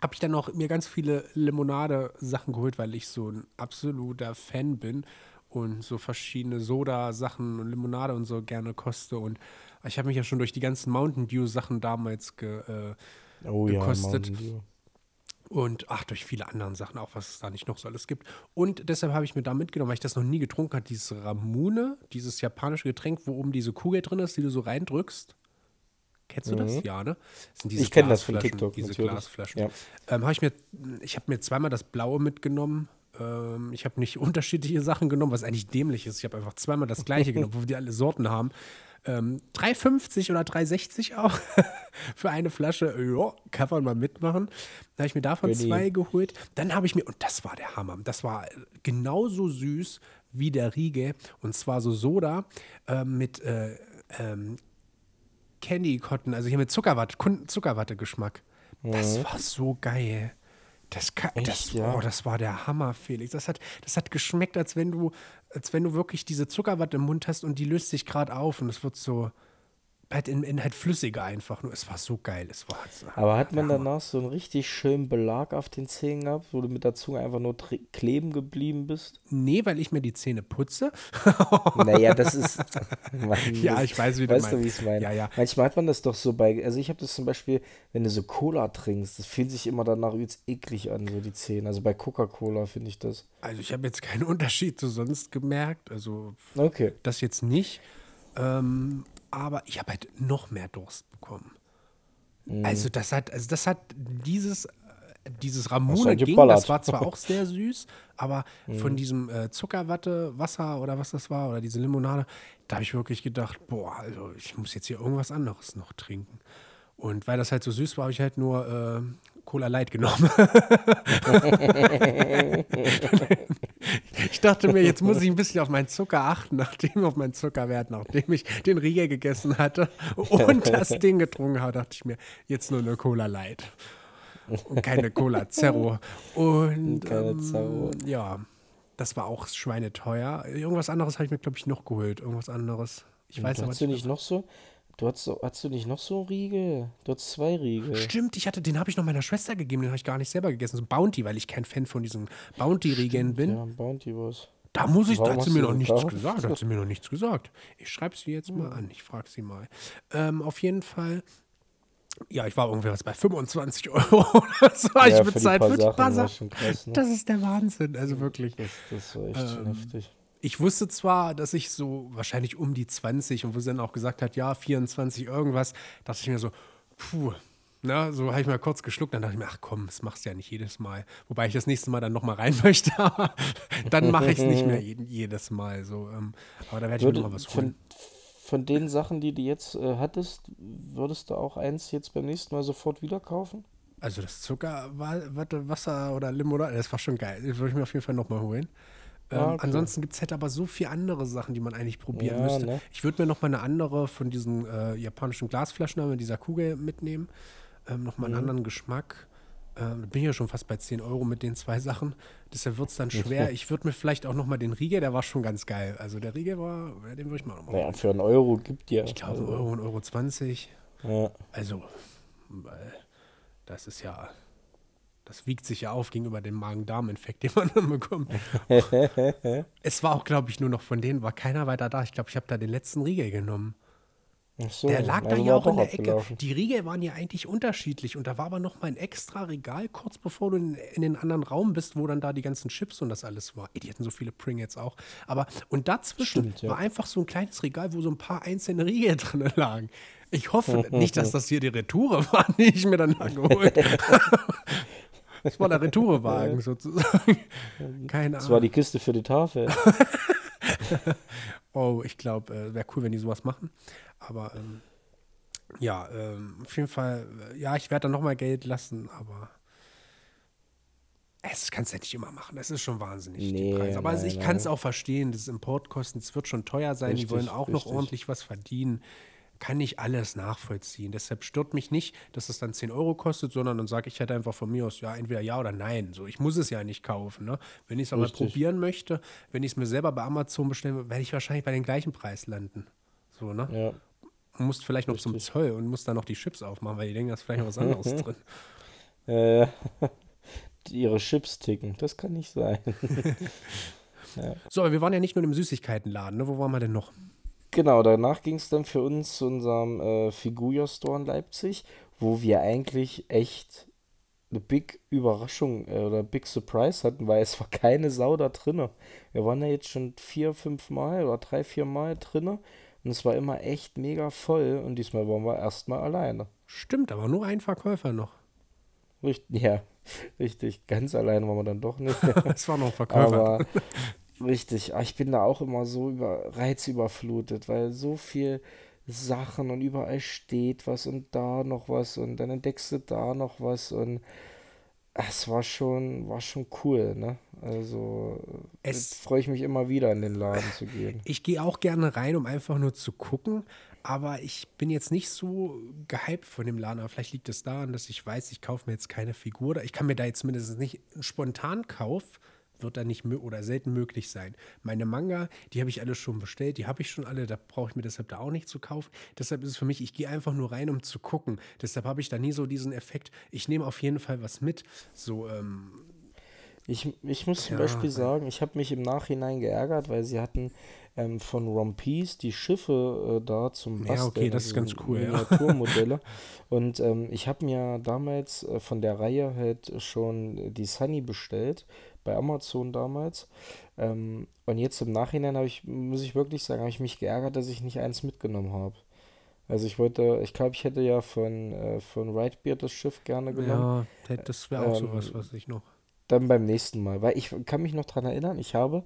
Speaker 1: habe ich dann noch mir ganz viele Limonade-Sachen geholt, weil ich so ein absoluter Fan bin und so verschiedene Soda-Sachen und Limonade und so gerne koste. Und ich habe mich ja schon durch die ganzen Mountain Dew-Sachen damals ge, äh,
Speaker 2: Oh
Speaker 1: Gekostet.
Speaker 2: Dew.
Speaker 1: und ach, durch viele andere Sachen, auch was es da nicht noch so alles gibt. Und deshalb habe ich mir da mitgenommen, weil ich das noch nie getrunken habe, dieses Ramune, dieses japanische Getränk, wo oben diese Kugel drin ist, die du so reindrückst. Kennst du das? Ja, ne? Das sind diese
Speaker 2: Mhm. Ich kenn das von TikTok,
Speaker 1: Diese
Speaker 2: natürlich.
Speaker 1: Glasflaschen.
Speaker 2: Ja.
Speaker 1: Ähm, ich mir, ich habe mir zweimal das Blaue mitgenommen. Ähm, ich habe nicht unterschiedliche Sachen genommen, was eigentlich dämlich ist. Ich habe einfach zweimal das gleiche genommen, wo die alle Sorten haben. Ähm, 3,50 oder 3,60 auch für eine Flasche. Ja, kann man mal mitmachen. Da habe ich mir davon
Speaker 2: Ready.
Speaker 1: zwei geholt. Dann habe ich mir, und das war der Hammer, das war genauso süß wie der Riegel. Und zwar so Soda ähm, mit äh, ähm, Candy Cotton, also hier mit Zuckerwatte, Kun- Zuckerwatte-Geschmack. Das war so geil. Das, ka- das,
Speaker 2: Mhm. ja?
Speaker 1: oh, das war der Hammer, Felix. Das hat, das hat geschmeckt, als wenn du, als wenn du wirklich diese Zuckerwatte im Mund hast und die löst sich gerade auf und es wird so halt in, in halt flüssiger einfach. Nur es war so geil. Es war so,
Speaker 2: Aber hat man danach so einen richtig schönen Belag auf den Zähnen gehabt, wo du mit der Zunge einfach nur kleben geblieben bist?
Speaker 1: Nee, weil ich mir die Zähne putze.
Speaker 2: Naja, das ist. Mann,
Speaker 1: Ja, ich weiß, wie du
Speaker 2: Weißt du,
Speaker 1: meinst.
Speaker 2: wie ich es meine?
Speaker 1: Ja, ja.
Speaker 2: Manchmal hat man das doch so bei. Also, ich habe das zum Beispiel, wenn du so Cola trinkst, das fühlt sich immer danach übelst eklig an, so die Zähne. Also bei Coca-Cola finde ich das.
Speaker 1: Also ich habe jetzt keinen Unterschied zu sonst gemerkt. Also
Speaker 2: Okay.
Speaker 1: das jetzt nicht. Ähm, aber ich habe halt noch mehr Durst bekommen.
Speaker 2: Mhm.
Speaker 1: Also das hat, also das hat dieses, äh, dieses Ramune ging, das war zwar auch sehr süß, aber
Speaker 2: Mhm.
Speaker 1: von diesem äh, Zuckerwatte, Wasser oder was das war, oder diese Limonade, da habe ich wirklich gedacht, boah, also ich muss jetzt hier irgendwas anderes noch trinken. Und weil das halt so süß war, habe ich halt nur äh, Cola Light genommen. ich dachte mir, jetzt muss ich ein bisschen auf meinen Zucker achten, nachdem auf meinen Zuckerwert, nachdem ich den Riegel gegessen hatte und das Ding getrunken habe, dachte ich mir, jetzt nur eine Cola Light. Und keine Cola Zero. Und
Speaker 2: Keine
Speaker 1: ähm,
Speaker 2: Zero.
Speaker 1: ja, das war auch schweineteuer. Irgendwas anderes habe ich mir, glaube ich, noch geholt. Irgendwas anderes. Ich weiß aber
Speaker 2: hast du nicht noch so. Du hast, so, hast du nicht noch so Riegel? Du hast zwei Riegel.
Speaker 1: Stimmt, ich hatte, den habe ich noch meiner Schwester gegeben, den habe ich gar nicht selber gegessen. So Bounty, weil ich kein Fan von diesen Bounty-Riegeln bin.
Speaker 2: Ja, ein Bounty Boss.
Speaker 1: Da muss ich, da hat sie mir noch nichts
Speaker 2: gekauft?
Speaker 1: gesagt. Da hat sie mir noch nichts gesagt. Ich schreibe sie jetzt mal an. Ich frage sie mal. Ähm, auf jeden Fall. Ja, ich war irgendwie was bei 25 Euro oder so.
Speaker 2: Ja,
Speaker 1: ich bezahlt für die paar Sachen.
Speaker 2: krass, ne?
Speaker 1: Das ist der Wahnsinn. Also wirklich.
Speaker 2: Das, das war echt schon heftig.
Speaker 1: Ich wusste zwar, dass ich so wahrscheinlich um die 20 und wo sie dann auch gesagt hat, ja, 24 irgendwas, dachte ich mir so, puh. Na, so habe ich mal kurz geschluckt, dann dachte ich mir, ach komm, das machst du ja nicht jedes Mal. Wobei ich das nächste Mal dann nochmal rein möchte, aber dann mache ich es nicht mehr jedes Mal. So, ähm, aber da werde ich mir
Speaker 2: Würde,
Speaker 1: nochmal was holen.
Speaker 2: von, von den Sachen, die du jetzt äh, hattest, würdest du auch eins jetzt beim nächsten Mal sofort wieder kaufen?
Speaker 1: Also das Zucker, Wasser oder Limonade, das war schon geil. Das würde ich mir auf jeden Fall nochmal holen. Ähm,
Speaker 2: Ah, okay.
Speaker 1: Ansonsten gibt es halt aber so viele andere Sachen, die man eigentlich probieren
Speaker 2: Ja,
Speaker 1: müsste.
Speaker 2: ne?
Speaker 1: Ich würde mir nochmal eine andere von diesen äh, japanischen Glasflaschen mit dieser Kugel mitnehmen. Ähm, nochmal
Speaker 2: Mhm.
Speaker 1: einen anderen Geschmack. Ähm, bin ja schon fast bei 10 Euro mit den zwei Sachen. Deshalb wird es dann schwer. Ich würde mir vielleicht auch noch mal den Riegel, der war schon ganz geil. Also der Riegel war, den würde ich mal noch
Speaker 2: mal. Ja, für einen Euro gibt ja.
Speaker 1: Ich glaube, also, Euro und Euro 20. Ja. Also, das ist ja, das wiegt sich ja auf gegenüber dem Magen-Darm-Infekt, den man dann bekommt. es war auch, glaube ich, nur noch von denen, war keiner weiter da. Ich glaube, ich habe da den letzten Riegel genommen. So, der lag da ja auch in der Ecke. Die Riegel waren ja eigentlich unterschiedlich und da war aber noch mal ein extra Regal, kurz bevor du in, in, den anderen Raum bist, wo dann da die ganzen Chips und das alles war. Die hatten so viele Pring jetzt auch. Aber und dazwischen Stimmt, ja. war einfach so ein kleines Regal, wo so ein paar einzelne Riegel drin lagen. Ich hoffe nicht, dass das hier die Retoure war, die ich mir dann geholt Das war der Retourewagen sozusagen. Keine Ahnung.
Speaker 2: Das war die Kiste für die Tafel.
Speaker 1: oh, ich glaube, äh, wäre cool, wenn die sowas machen. Aber ähm, ja, ähm, auf jeden Fall, äh, ja, ich werde dann nochmal Geld lassen, aber es kannst du ja nicht immer machen. Das ist schon wahnsinnig, nee, die Preise. Aber nein, ich kann es auch verstehen, das Importkosten, es wird schon teuer sein, richtig, die wollen auch richtig. noch ordentlich was verdienen. Kann ich alles nachvollziehen. Deshalb stört mich nicht, dass es dann 10 Euro kostet, sondern dann sage ich halt einfach von mir aus, ja, entweder ja oder nein. So, ich muss es ja nicht kaufen. Ne? Wenn ich es aber probieren möchte, wenn ich es mir selber bei Amazon bestelle, werde ich wahrscheinlich bei dem gleichen Preis landen. So, ne? Ja musst vielleicht noch Richtig. zum Zoll und musst dann noch die Chips aufmachen, weil die denken, da ist vielleicht noch was anderes drin.
Speaker 2: Äh, ihre Chips ticken, das kann nicht sein.
Speaker 1: ja. So, aber wir waren ja nicht nur im Süßigkeitenladen, ne? Wo waren wir denn noch?
Speaker 2: Genau, danach ging es dann für uns zu unserem äh, Figuria-Store in Leipzig, wo wir eigentlich echt eine Big Überraschung äh, oder Big Surprise hatten, weil es war keine Sau da drinne. Wir waren ja jetzt schon vier, fünf Mal oder drei, vier Mal drinne und es war immer echt mega voll und diesmal waren wir erstmal alleine.
Speaker 1: Stimmt, aber nur ein Verkäufer noch.
Speaker 2: Richtig, ja, richtig. Ganz alleine waren wir dann doch nicht.
Speaker 1: es war noch ein Verkäufer.
Speaker 2: Aber richtig, ah, ich bin da auch immer so über reizüberflutet, weil so viel Sachen und überall steht was und da noch was und dann entdeckst du da noch was und es war schon, war schon cool, ne? Also es freue ich mich immer wieder in den Laden zu gehen.
Speaker 1: Ich gehe auch gerne rein, um einfach nur zu gucken, aber ich bin jetzt nicht so gehypt von dem Laden. Aber vielleicht liegt es daran, dass ich weiß, ich kaufe mir jetzt keine Figur. Ich kann mir da jetzt mindestens nicht einen Spontankauf wird da nicht oder selten möglich sein. Meine Manga, die habe ich alle schon bestellt, die habe ich schon alle, da brauche ich mir deshalb da auch nicht zu kaufen. Deshalb ist es für mich, ich gehe einfach nur rein, um zu gucken. Deshalb habe ich da nie so diesen Effekt, ich nehme auf jeden Fall was mit. So, ähm,
Speaker 2: ich, ich muss zum ja, Beispiel sagen, ich habe mich im Nachhinein geärgert, weil sie hatten ähm, von Rompies die Schiffe äh, da zum
Speaker 1: Basteln. Ja, okay, das ist ganz cool.
Speaker 2: Miniaturmodelle. Ja. Und ähm, ich habe mir damals äh, von der Reihe halt schon die Sunny bestellt bei Amazon damals. Ähm, und jetzt im Nachhinein habe ich, muss ich wirklich sagen, habe ich mich geärgert, dass ich nicht eins mitgenommen habe. Also ich wollte, ich glaube, ich hätte ja von, äh, von Rightbeard das Schiff gerne genommen.
Speaker 1: Ja, das wäre auch ähm, sowas, was ich noch.
Speaker 2: Dann beim nächsten Mal, weil ich kann mich noch daran erinnern, ich habe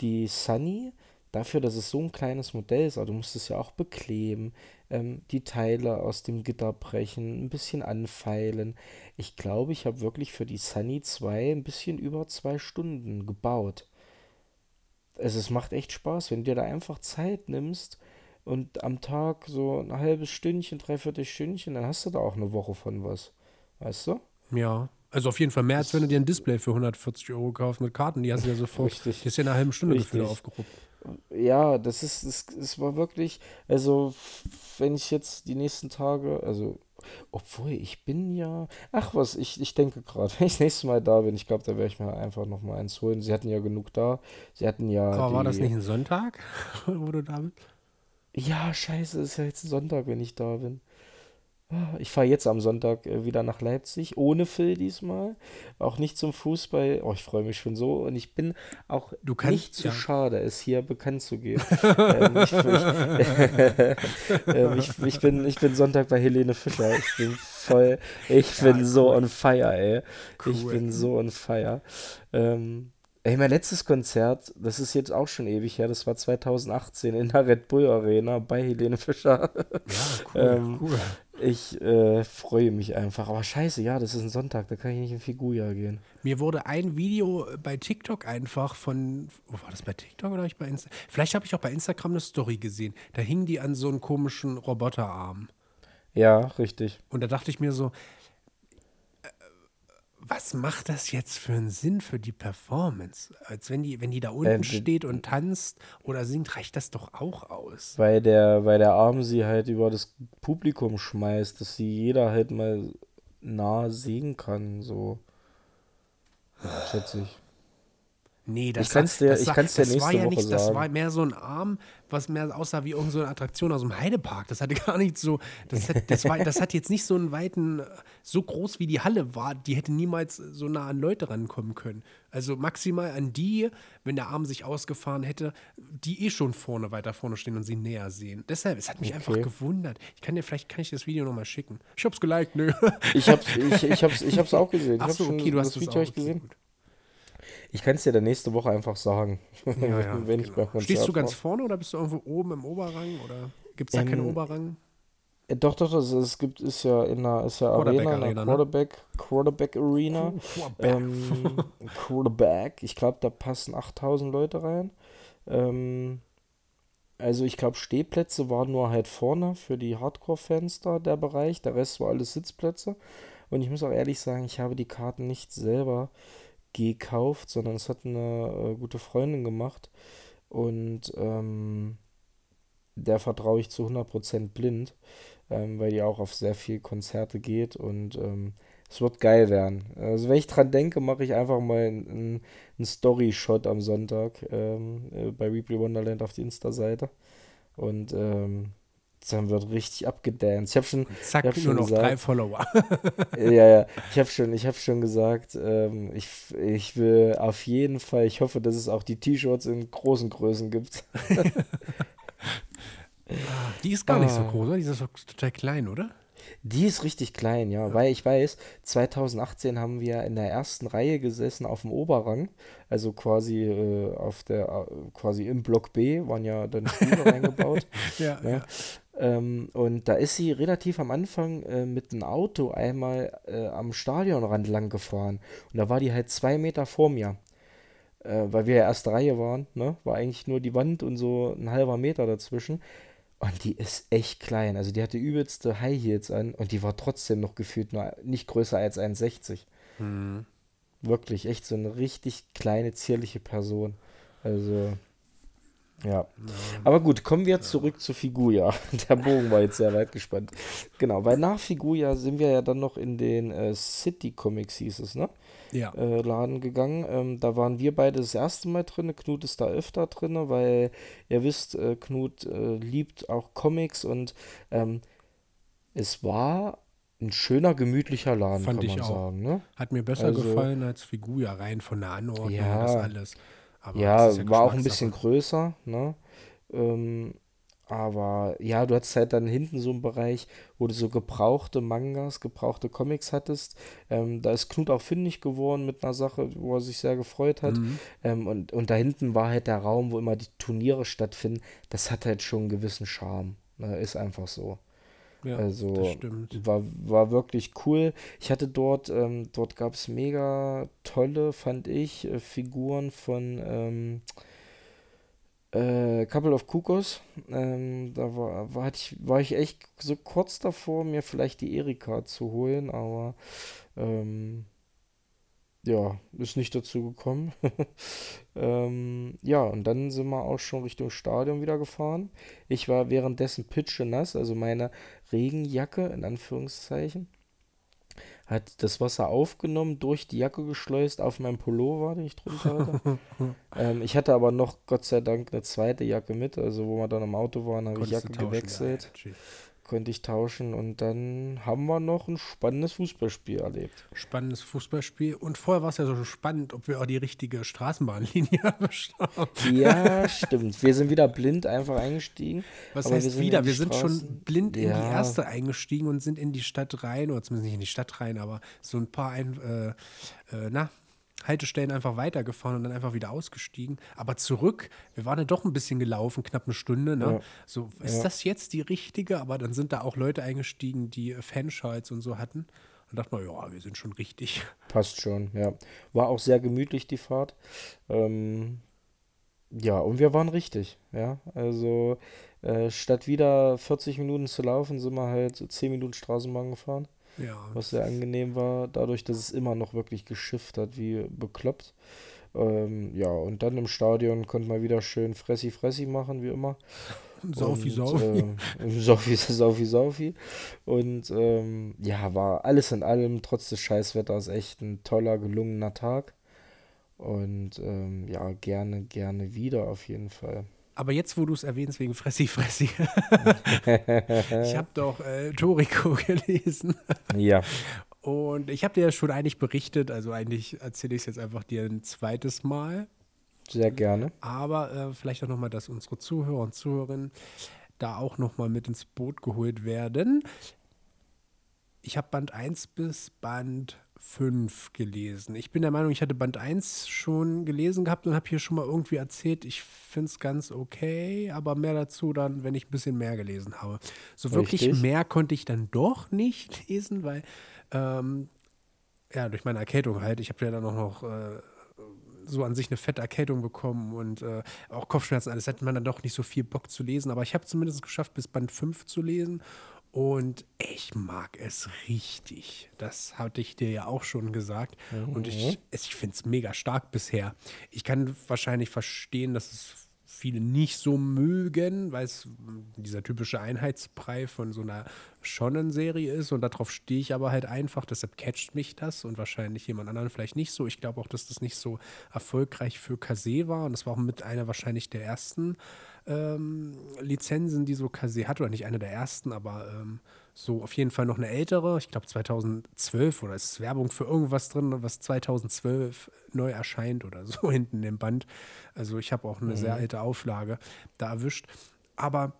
Speaker 2: die Sunny dafür, dass es so ein kleines Modell ist, also du musst es ja auch bekleben, ähm, die Teile aus dem Gitter brechen, ein bisschen anfeilen. Ich glaube, ich habe wirklich für die Sunny 2 ein bisschen über zwei Stunden gebaut. Also es macht echt Spaß, wenn du dir da einfach Zeit nimmst und am Tag so ein halbes Stündchen, dreiviertel Stündchen, dann hast du da auch eine Woche von was. Weißt du?
Speaker 1: Ja. Also auf jeden Fall mehr, als wenn du dir ein Display für 140 Euro kaufst mit Karten. Die hast du ja sofort. Richtig. Die ist ja in einer halben Stunde Richtig. aufgeruppt
Speaker 2: ja, das ist, es, es war wirklich, also wenn ich jetzt die nächsten Tage, also obwohl ich bin ja, ach was, ich, ich denke gerade, wenn ich das nächste Mal da bin, ich glaube, da werde ich mir einfach noch mal eins holen. Sie hatten ja genug da, sie hatten ja.
Speaker 1: Aber war das nicht ein Sonntag, wo du da bist?
Speaker 2: Ja, scheiße, ist ja jetzt Sonntag, wenn ich da bin. Ich fahre jetzt am Sonntag äh, wieder nach Leipzig, ohne Phil diesmal. Auch nicht zum Fußball. Oh, ich freue mich schon so. Und ich bin auch kannst, nicht zu ja. schade, es hier bekannt zu geben. ähm, ich, ich, äh, ich, ich, bin, ich bin Sonntag bei Helene Fischer. Ich bin voll, ich ja, bin cool. so on fire, ey. Cool. Ich bin so on fire. Ähm, Ey, mein letztes Konzert, das ist jetzt auch schon ewig her, das war 2018 in der Red Bull Arena bei Helene Fischer. Ja, cool, ähm, cool. Ich äh, freue mich einfach. Aber scheiße, ja, das ist ein Sonntag, da kann ich nicht in Figuja gehen.
Speaker 1: Mir wurde ein Video bei TikTok einfach von, wo war das bei TikTok oder ich bei Instagram? Vielleicht habe ich auch bei Instagram eine Story gesehen. Da hingen die an so einem komischen Roboterarm.
Speaker 2: Ja, richtig.
Speaker 1: Und da dachte ich mir so, was macht das jetzt für einen Sinn für die Performance? Als wenn die, wenn die da unten
Speaker 2: Äh, d-
Speaker 1: steht und tanzt oder singt, reicht das doch auch aus.
Speaker 2: Weil der, weil der Arm sie halt über das Publikum schmeißt, dass sie jeder halt mal nah sehen kann, so. Schätze ich.
Speaker 1: Nee, das,
Speaker 2: Ich kann's
Speaker 1: war,
Speaker 2: dir-
Speaker 1: das,
Speaker 2: ich kann's dir
Speaker 1: das war ja
Speaker 2: Woche
Speaker 1: nicht, das
Speaker 2: sagen.
Speaker 1: war mehr so ein Arm, was mehr aussah wie irgendeine so eine Attraktion aus dem Heidepark. Das hatte gar nicht so, das hat, das war, das hat jetzt nicht so einen weiten, so groß wie die Halle war, die hätte niemals so nah an Leute rankommen können. Also maximal an die, wenn der Arm sich ausgefahren hätte, die eh schon vorne, weiter vorne stehen und sie näher sehen. Deshalb, es hat mich einfach
Speaker 2: Okay.
Speaker 1: gewundert. Ich kann dir, vielleicht kann ich das Video nochmal schicken. Ich hab's geliked, nö.
Speaker 2: Ich hab's, ich, ich hab's, ich hab's auch gesehen. Ich
Speaker 1: Ach
Speaker 2: hab
Speaker 1: so,
Speaker 2: schon
Speaker 1: okay, du hast
Speaker 2: das
Speaker 1: es
Speaker 2: Video
Speaker 1: auch.
Speaker 2: gesehen.
Speaker 1: gut.
Speaker 2: Ich kann es dir dann nächste Woche einfach sagen.
Speaker 1: Ja, ja,
Speaker 2: wenn ich
Speaker 1: genau.
Speaker 2: Konzert
Speaker 1: Stehst du ganz vorne oder bist du irgendwo oben im Oberrang? Oder gibt es da keinen
Speaker 2: Ähm,
Speaker 1: Oberrang?
Speaker 2: Äh, Doch, doch, das, es gibt, ist ja in der, ist ja
Speaker 1: Quarterback
Speaker 2: Arena, in
Speaker 1: Arena,
Speaker 2: der
Speaker 1: ne?
Speaker 2: Quarterback, Quarterback Arena.
Speaker 1: Quarterback.
Speaker 2: Ähm, Quarterback. Ich glaube, da passen 8000 Leute rein. Ähm, also ich glaube, Stehplätze waren nur halt vorne für die Hardcore-Fans da, der Bereich. Der Rest war alles Sitzplätze. Und ich muss auch ehrlich sagen, ich habe die Karten nicht selber gekauft, sondern es hat eine äh, gute Freundin gemacht. Und ähm, der vertraue ich zu 100% blind, ähm, weil die auch auf sehr viel Konzerte geht und ähm, es wird geil werden. Also wenn ich dran denke, mache ich einfach mal einen, einen Story-Shot am Sonntag ähm, äh, bei Replay Wonderland auf die Insta-Seite und ähm, dann wird richtig abgedanced. Ich habe schon,
Speaker 1: Zack,
Speaker 2: ich hab
Speaker 1: nur
Speaker 2: schon
Speaker 1: noch
Speaker 2: gesagt-
Speaker 1: drei Follower.
Speaker 2: ja, ja, ich habe schon, ich habe schon gesagt, ähm, ich, ich will auf jeden Fall, ich hoffe, dass es auch die T-Shirts in großen Größen gibt.
Speaker 1: Die ist gar nicht so
Speaker 2: Ah.
Speaker 1: groß, oder? Die ist total klein, oder?
Speaker 2: Die ist richtig klein, ja, weil ich weiß, 2018 haben wir in der ersten Reihe gesessen auf dem Oberrang, also quasi äh, auf der, äh, quasi im Block B waren ja dann Stühle reingebaut.
Speaker 1: Ja,
Speaker 2: Ne? Ähm, und da ist sie relativ am Anfang äh, mit einem Auto einmal äh, am Stadionrand lang gefahren. Und da war die halt zwei Meter vor mir. Äh, weil wir ja erste Reihe waren, ne? War eigentlich nur die Wand und so ein halber Meter dazwischen. Und die ist echt klein. Also die hatte übelste High Heels an und die war trotzdem noch gefühlt nur nicht größer als 1,60.
Speaker 1: Hm.
Speaker 2: Wirklich, echt so eine richtig kleine, zierliche Person. Also, ja. Aber gut, kommen wir zurück zu Figuja. Der Bogen war jetzt sehr weit gespannt. Genau, weil nach Figuja sind wir ja dann noch in den äh, City Comics, hieß es, ne?
Speaker 1: Ja.
Speaker 2: Äh, Laden gegangen. Ähm, da waren wir beide das erste Mal drin. Knut ist da öfter drin, weil ihr wisst, äh, Knut äh, liebt auch Comics und ähm, es war ein schöner, gemütlicher Laden,
Speaker 1: Fand
Speaker 2: kann
Speaker 1: ich
Speaker 2: man
Speaker 1: auch.
Speaker 2: sagen, ne?
Speaker 1: Hat mir besser
Speaker 2: Also-
Speaker 1: gefallen als Figuja, rein von der Anordnung
Speaker 2: Ja.
Speaker 1: und das alles. Aber
Speaker 2: Ja,
Speaker 1: das ist
Speaker 2: war auch ein bisschen größer, ne? Ähm, aber ja, du hattest halt dann hinten so einen Bereich, wo du so gebrauchte Mangas, gebrauchte Comics hattest. Ähm, da ist Knut auch fündig geworden mit einer Sache, wo er sich sehr gefreut hat.
Speaker 1: Mhm.
Speaker 2: Ähm, und, und da hinten war halt der Raum, wo immer die Turniere stattfinden. Das hat halt schon einen gewissen Charme. Ne? Ist einfach so.
Speaker 1: Ja,
Speaker 2: Also
Speaker 1: das stimmt.
Speaker 2: war, war wirklich cool. Ich hatte dort, ähm, dort gab es mega tolle, fand ich, äh, Figuren von ähm, äh, Couple of Cuckoos. Ähm, da war, war, ich, war ich echt so kurz davor, mir vielleicht die Erika zu holen, aber ähm, ja, ist nicht dazu gekommen. ähm, ja, und dann sind wir auch schon Richtung Stadion wieder gefahren. Ich war währenddessen pitschenass, also meine Regenjacke in Anführungszeichen hat das Wasser aufgenommen, durch die Jacke geschleust auf meinem Pullover, den ich drunter hatte. ähm, ich hatte aber noch Gott sei Dank eine zweite Jacke mit, also wo wir dann im Auto waren, habe ich Jacke gewechselt,
Speaker 1: Ja,
Speaker 2: konnte ich tauschen und dann haben wir noch ein spannendes Fußballspiel erlebt.
Speaker 1: Spannendes Fußballspiel. Und vorher war es ja so spannend, ob wir auch die richtige Straßenbahnlinie erwischt haben.
Speaker 2: Ja, stimmt. Wir sind wieder blind einfach eingestiegen.
Speaker 1: Was
Speaker 2: aber wir
Speaker 1: heißt
Speaker 2: in
Speaker 1: wieder? Wir sind schon blind in die
Speaker 2: Ja.
Speaker 1: erste eingestiegen und sind in die Stadt rein, oder zumindest nicht in die Stadt rein, aber so ein paar ein, äh, äh, na, Haltestellen einfach weitergefahren und dann einfach wieder ausgestiegen. Aber zurück, wir waren ja doch ein bisschen gelaufen, knapp eine Stunde. Ne?
Speaker 2: Ja.
Speaker 1: So, ist
Speaker 2: Ja.
Speaker 1: das jetzt die richtige? Aber dann sind da auch Leute eingestiegen, die äh, Fanschals und so hatten. Und dachte man, ja, wir sind schon richtig.
Speaker 2: Passt schon, ja. War auch sehr gemütlich die Fahrt. Ähm, ja, und wir waren richtig, ja. Also äh, statt wieder 40 Minuten zu laufen, sind wir halt 10 Minuten Straßenbahn gefahren.
Speaker 1: Ja.
Speaker 2: was sehr angenehm war, dadurch, dass es immer noch wirklich geschifft hat, wie bekloppt. Ähm, ja, und dann im Stadion konnte man wieder schön Fressi Fressi machen, wie immer.
Speaker 1: Saufi,
Speaker 2: Und,
Speaker 1: Saufi.
Speaker 2: Äh, Saufi, Saufi, Saufi. Und ähm, ja, war alles in allem, trotz des Scheißwetters, echt ein toller, gelungener Tag. Und ähm, ja, gerne, gerne wieder auf jeden Fall.
Speaker 1: Aber jetzt, wo du es erwähnst wegen Fressi Fressi, ich habe doch äh, Toriko gelesen
Speaker 2: Ja,
Speaker 1: und ich habe dir ja schon eigentlich berichtet, also eigentlich erzähle ich es jetzt einfach dir ein zweites Mal,
Speaker 2: sehr gerne.
Speaker 1: aber äh, vielleicht auch nochmal, dass unsere Zuhörer und Zuhörerinnen da auch nochmal mit ins Boot geholt werden. Ich habe Band 1 bis Band 5 gelesen. Ich bin der Meinung, ich hatte Band 1 schon gelesen gehabt und habe hier schon mal irgendwie erzählt, ich finde es ganz okay, aber mehr dazu dann, wenn ich ein bisschen mehr gelesen habe. So wirklich
Speaker 2: Richtig.
Speaker 1: mehr konnte ich dann doch nicht lesen, weil ähm, ja, durch meine Erkältung halt, ich habe ja dann auch noch äh, so an sich eine fette Erkältung bekommen und äh, auch Kopfschmerzen, alles hätte man dann doch nicht so viel Bock zu lesen, aber ich habe zumindest geschafft, bis Band 5 zu lesen und ich mag es richtig. Das hatte ich dir ja auch schon gesagt. Und ich, es- ich finde es mega stark bisher. Ich kann wahrscheinlich verstehen, dass es viele nicht so mögen, weil es dieser typische Einheitsbrei von so einer Shonen-Serie ist und darauf stehe ich aber halt einfach, deshalb catcht mich das und wahrscheinlich jemand anderen vielleicht nicht so. Ich glaube auch, dass das nicht so erfolgreich für Kase war und das war auch mit einer wahrscheinlich der ersten ähm, Lizenzen, die so Kase hat, oder nicht eine der ersten, aber ähm, so auf jeden Fall noch eine ältere, ich glaube 2012 oder es ist Werbung für irgendwas drin, was 2012 neu erscheint oder so hinten im Band. Also ich habe auch eine sehr alte Auflage da erwischt. Aber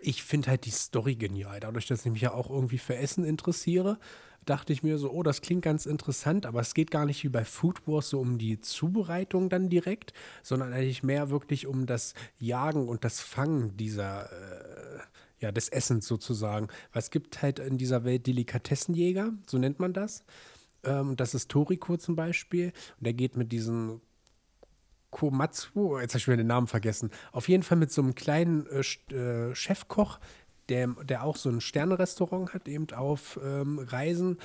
Speaker 1: ich finde halt die Story genial. Dadurch, dass ich mich ja auch irgendwie für Essen interessiere, dachte ich mir so, oh, das klingt ganz interessant, aber es geht gar nicht wie bei Food Wars so um die Zubereitung dann direkt, sondern eigentlich mehr wirklich um das Jagen und das Fangen dieser, äh, ja, des Essens sozusagen. Weil es gibt halt in dieser Welt Delikatessenjäger, so nennt man das. Ähm, das ist Toriko zum Beispiel. Und der geht mit diesen Komatsu, jetzt habe ich wieder den Namen vergessen. Auf jeden Fall mit so einem kleinen äh, äh, Chefkoch, der, der auch so ein Sternenrestaurant hat, eben auf ähm, Reisen.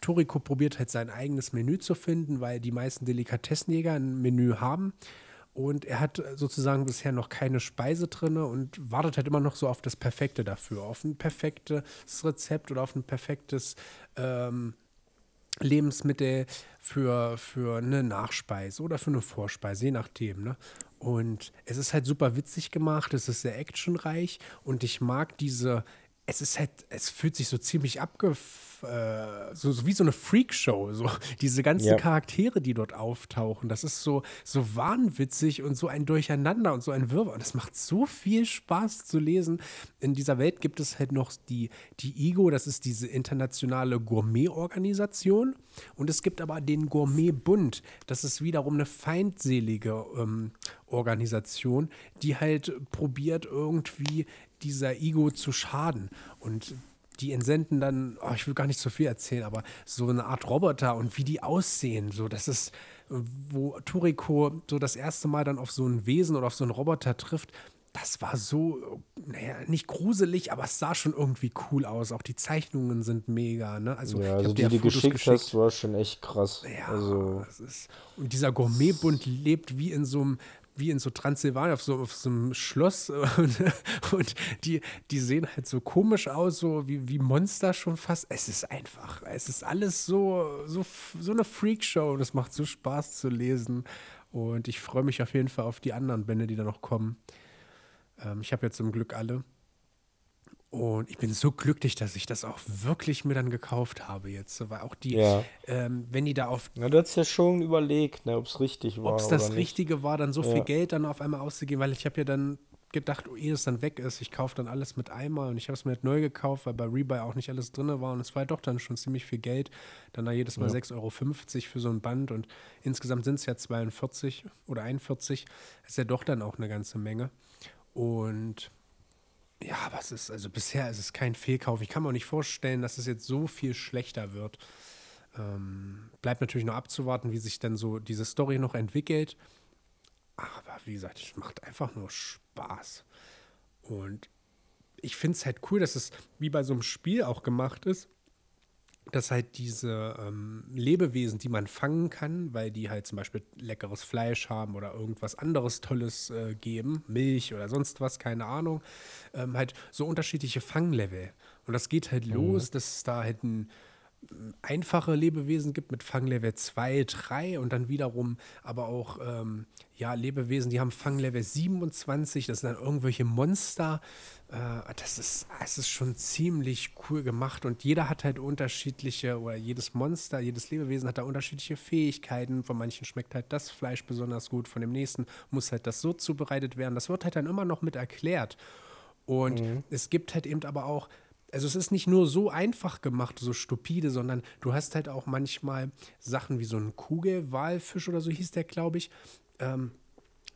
Speaker 1: Toriko probiert halt sein eigenes Menü zu finden, weil die meisten Delikatessenjäger ein Menü haben. Und er hat sozusagen bisher noch keine Speise drin und wartet halt immer noch so auf das Perfekte dafür, auf ein perfektes Rezept oder auf ein perfektes ähm, Lebensmittel für, für eine Nachspeise oder für eine Vorspeise, je nachdem. Ne? Und es ist halt super witzig gemacht, es ist sehr actionreich und ich mag diese, es ist halt, es fühlt sich so ziemlich abgef, äh, so, so wie so eine Freakshow, so diese ganzen
Speaker 2: Ja.
Speaker 1: Charaktere, die dort auftauchen. Das ist so, so wahnwitzig und so ein Durcheinander und so ein Wirrwarr. Und es macht so viel Spaß zu lesen. In dieser Welt gibt es halt noch die, die IGO, das ist diese internationale Gourmet-Organisation. Und es gibt aber den Gourmet-Bund. Das ist wiederum eine feindselige ähm, Organisation, die halt probiert, irgendwie dieser IGO zu schaden. Und die entsenden dann, oh, ich will gar nicht so viel erzählen, aber so eine Art Roboter und wie die aussehen, so das ist, wo Toriko so das erste Mal dann auf so ein Wesen oder auf so einen Roboter trifft, das war so, naja, nicht gruselig, aber es sah schon irgendwie cool aus. Auch die Zeichnungen sind mega, ne? Also,
Speaker 2: Ja, also die, die
Speaker 1: Fotos
Speaker 2: geschickt
Speaker 1: geschickt.
Speaker 2: hast, war schon echt krass.
Speaker 1: Ja,
Speaker 2: Also,
Speaker 1: ist, und dieser Gourmetbund lebt wie in so einem, wie in so Transsilvanien, auf so, auf so einem Schloss. Und, und die, die sehen halt so komisch aus, so wie, wie Monster schon fast. Es ist einfach, es ist alles so, so, so eine Freakshow. Und es macht so Spaß zu lesen. Und ich freue mich auf jeden Fall auf die anderen Bände, die da noch kommen. Ähm, ich habe ja zum Glück alle. Und ich bin so glücklich, dass ich das auch wirklich mir dann gekauft habe jetzt. Weil auch die,
Speaker 2: Ja.
Speaker 1: ähm, wenn die da auf
Speaker 2: na, du hast ja schon überlegt, ne, ob es richtig war
Speaker 1: ob es das
Speaker 2: nicht.
Speaker 1: Richtige war, dann so
Speaker 2: Ja.
Speaker 1: viel Geld dann auf einmal auszugeben, weil ich habe ja dann gedacht, oh, ehe es dann weg ist, ich kaufe dann alles mit einmal und ich habe es mir halt neu gekauft, weil bei Rebuy auch nicht alles drin war und es war doch dann schon ziemlich viel Geld. Dann da jedes Mal 6,50 Euro für so ein Band und insgesamt sind es ja 42 oder 41. ist ja doch dann auch eine ganze Menge. Und ja, aber es ist, also bisher ist es kein Fehlkauf. Ich kann mir auch nicht vorstellen, dass es jetzt so viel schlechter wird. Ähm, bleibt natürlich noch abzuwarten, wie sich dann so diese Story noch entwickelt. Aber wie gesagt, es macht einfach nur Spaß. Und ich finde es halt cool, dass es wie bei so einem Spiel auch gemacht ist. Dass halt diese ähm, Lebewesen, die man fangen kann, weil die halt zum Beispiel leckeres Fleisch haben oder irgendwas anderes Tolles äh, geben, Milch oder sonst was, keine Ahnung, ähm, halt so unterschiedliche Fanglevel. Und das geht halt mhm. los, dass es da halt ein einfache Lebewesen gibt mit Fanglevel 2, 3 und dann wiederum aber auch ähm, ja, Lebewesen, die haben Fanglevel 27, das sind dann irgendwelche Monster. Äh, das, ist, das ist schon ziemlich cool gemacht und jeder hat halt unterschiedliche, oder jedes Monster, jedes Lebewesen hat da unterschiedliche Fähigkeiten. Von manchen schmeckt halt das Fleisch besonders gut, von dem nächsten muss halt das so zubereitet werden. Das wird halt dann immer noch mit erklärt. Und mhm. es gibt halt eben aber auch also es ist nicht nur so einfach gemacht, so stupide, sondern du hast halt auch manchmal Sachen wie so ein Kugelwalfisch oder so hieß der, glaube ich. Ähm,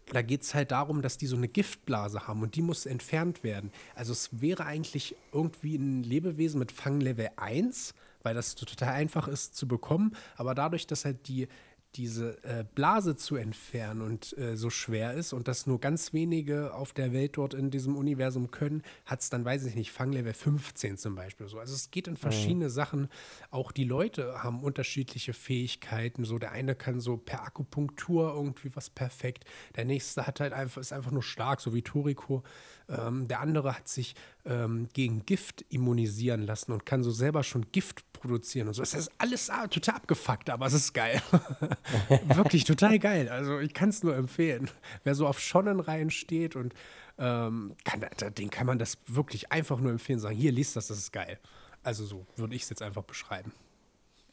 Speaker 1: da geht es halt darum, dass die so eine Giftblase haben und die muss entfernt werden. Also es wäre eigentlich irgendwie ein Lebewesen mit Fanglevel 1, weil das total einfach ist zu bekommen. Aber dadurch, dass halt die diese äh, Blase zu entfernen und äh, so schwer ist und das nur ganz wenige auf der Welt dort in diesem Universum können, hat es dann, weiß ich nicht, Fanglevel 15 zum Beispiel so. Also es geht in verschiedene mhm. Sachen. Auch die Leute haben unterschiedliche Fähigkeiten. So der eine kann so per Akupunktur irgendwie was perfekt. Der nächste hat halt einfach, ist einfach nur stark, so wie Toriko. Ähm, der andere hat sich ähm, gegen Gift immunisieren lassen und kann so selber schon Gift produzieren und so. Es ist alles ah, total abgefuckt, aber es ist geil. Wirklich total geil. Also ich kann es nur empfehlen. Wer so auf Schonnenreihen steht und ähm, kann, den kann man das wirklich einfach nur empfehlen. Sagen, hier, liest das, das ist geil. Also so würde ich es jetzt einfach beschreiben.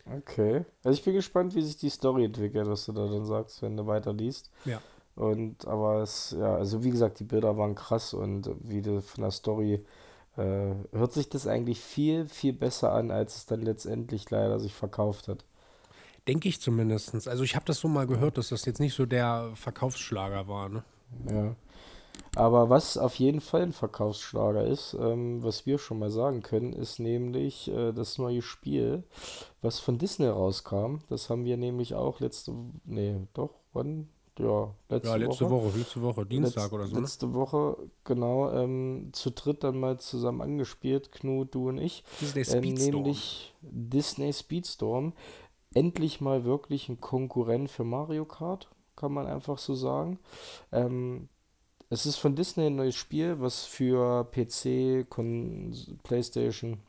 Speaker 2: Okay. Also ich bin gespannt, wie sich die Story entwickelt, was du da dann sagst, wenn du weiter liest.
Speaker 1: Ja.
Speaker 2: Und aber es, ja, also wie gesagt, die Bilder waren krass und wie du von der Story äh, hört sich das eigentlich viel, viel besser an, als es dann letztendlich leider sich verkauft hat.
Speaker 1: Denke ich zumindest. Also ich habe das so mal gehört, dass das jetzt nicht so der Verkaufsschlager war. Ne?
Speaker 2: Ja. Aber was auf jeden Fall ein Verkaufsschlager ist, ähm, was wir schon mal sagen können, ist nämlich äh, das neue Spiel, was von Disney rauskam. Das haben wir nämlich auch letzte, nee, doch, wann? Ja,
Speaker 1: letzte, ja, letzte Woche. Woche. letzte Woche, Dienstag
Speaker 2: Letz,
Speaker 1: oder so. Ne?
Speaker 2: Letzte ne? Woche, genau, ähm, zu dritt dann mal zusammen angespielt, Knut, du und ich.
Speaker 1: Disney ähm, Speedstorm. Ähm, nämlich
Speaker 2: Disney Speedstorm. Endlich mal wirklich ein Konkurrent für Mario Kart, kann man einfach so sagen. Ähm, es ist von Disney ein neues Spiel, was für PC, Kon PlayStation,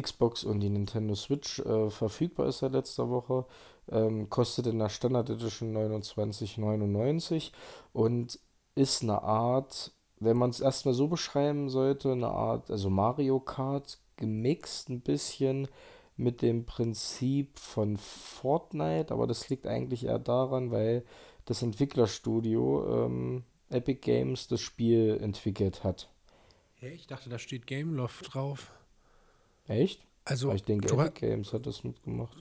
Speaker 2: Xbox und die Nintendo Switch äh, verfügbar ist seit letzter Woche. Ähm, kostet in der Standard Edition 29,99 und ist eine Art, wenn man es erstmal so beschreiben sollte, eine Art, also Mario Kart gemixt ein bisschen mit dem Prinzip von Fortnite, aber das liegt eigentlich eher daran, weil das Entwicklerstudio ähm, Epic Games das Spiel entwickelt hat.
Speaker 1: Ich dachte, da steht Gameloft drauf.
Speaker 2: Echt?
Speaker 1: Also, aber
Speaker 2: ich denke, Epic Games hat das mitgemacht.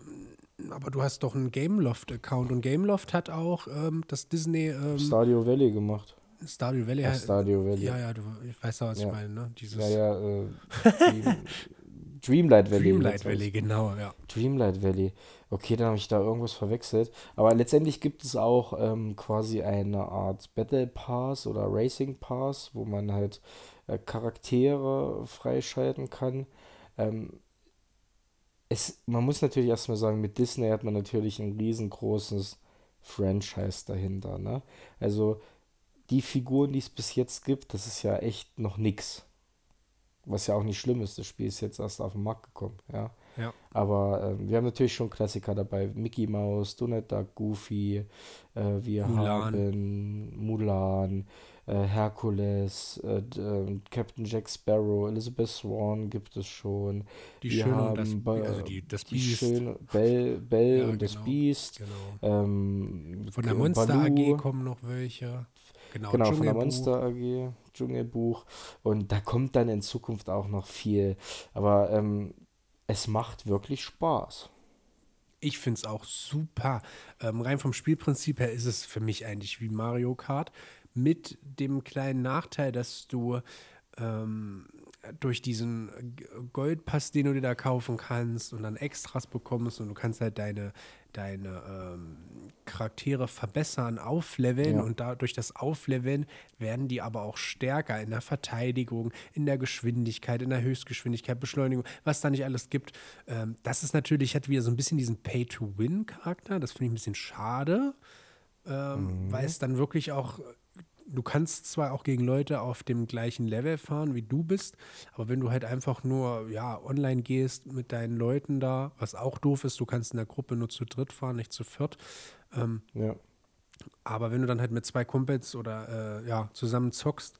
Speaker 1: Aber du hast doch einen Gameloft-Account und Gameloft hat auch ähm, das Disney. Ähm,
Speaker 2: Stadio Valley gemacht.
Speaker 1: Stadio Valley.
Speaker 2: Ja, Stadio Valley.
Speaker 1: Ja, ja, du, ich weiß auch, was ja. ich meine, ne?
Speaker 2: Dieses ja, ja, äh, Dream, Dreamlight Valley.
Speaker 1: Dreamlight Valley, genau, ja.
Speaker 2: Dreamlight Valley. Okay, dann habe ich da irgendwas verwechselt. Aber letztendlich gibt es auch ähm, quasi eine Art Battle Pass oder Racing Pass, wo man halt äh, Charaktere freischalten kann. Ähm, es, man muss natürlich erstmal sagen, mit Disney hat man natürlich ein riesengroßes Franchise dahinter. Ne? Also die Figuren, die es bis jetzt gibt, das ist ja echt noch nix. Was ja auch nicht schlimm ist, das Spiel ist jetzt erst auf den Markt gekommen, ja.
Speaker 1: ja.
Speaker 2: Aber äh, wir haben natürlich schon Klassiker dabei. Mickey Mouse, Donald Duck, Goofy, äh, wir Mulan. haben Mulan, äh, Hercules, äh, äh, Captain Jack Sparrow, Elizabeth Swan gibt es schon.
Speaker 1: Die Wir Schöne und das, also die, das
Speaker 2: die Beast. Schöne, Belle, Belle ja, und genau, das Beast.
Speaker 1: Genau. Ähm, von der Monster Baloo. AG kommen noch welche.
Speaker 2: Genau, genau von der Monster AG, Dschungelbuch. Und da kommt dann in Zukunft auch noch viel. Aber ähm, es macht wirklich Spaß.
Speaker 1: Ich finde es auch super. Ähm, rein vom Spielprinzip her ist es für mich eigentlich wie Mario Kart mit dem kleinen Nachteil, dass du ähm, durch diesen Goldpass, den du dir da kaufen kannst und dann Extras bekommst und du kannst halt deine, deine ähm, Charaktere verbessern, aufleveln
Speaker 2: Ja.
Speaker 1: und dadurch das Aufleveln werden die aber auch stärker in der Verteidigung, in der Geschwindigkeit, in der Höchstgeschwindigkeit, Beschleunigung, was da nicht alles gibt. Ähm, das ist natürlich, hat wieder so ein bisschen diesen Pay-to-Win-Charakter. Das finde ich ein bisschen schade, ähm, weil es dann wirklich auch du kannst zwar auch gegen Leute auf dem gleichen Level fahren, wie du bist, aber wenn du halt einfach nur ja, online gehst mit deinen Leuten da, was auch doof ist, du kannst in der Gruppe nur zu dritt fahren, nicht zu viert. Ähm,
Speaker 2: Ja.
Speaker 1: aber wenn du dann halt mit zwei Kumpels oder äh, ja, zusammen zockst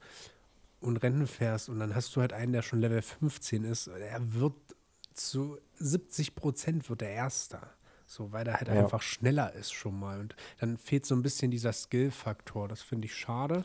Speaker 1: und Rennen fährst und dann hast du halt einen, der schon Level 15 ist, er wird zu 70 Prozent wird er Erster. So, weil er halt
Speaker 2: Ja.
Speaker 1: einfach schneller ist schon mal. Und dann fehlt so ein bisschen dieser Skill-Faktor. Das finde ich schade.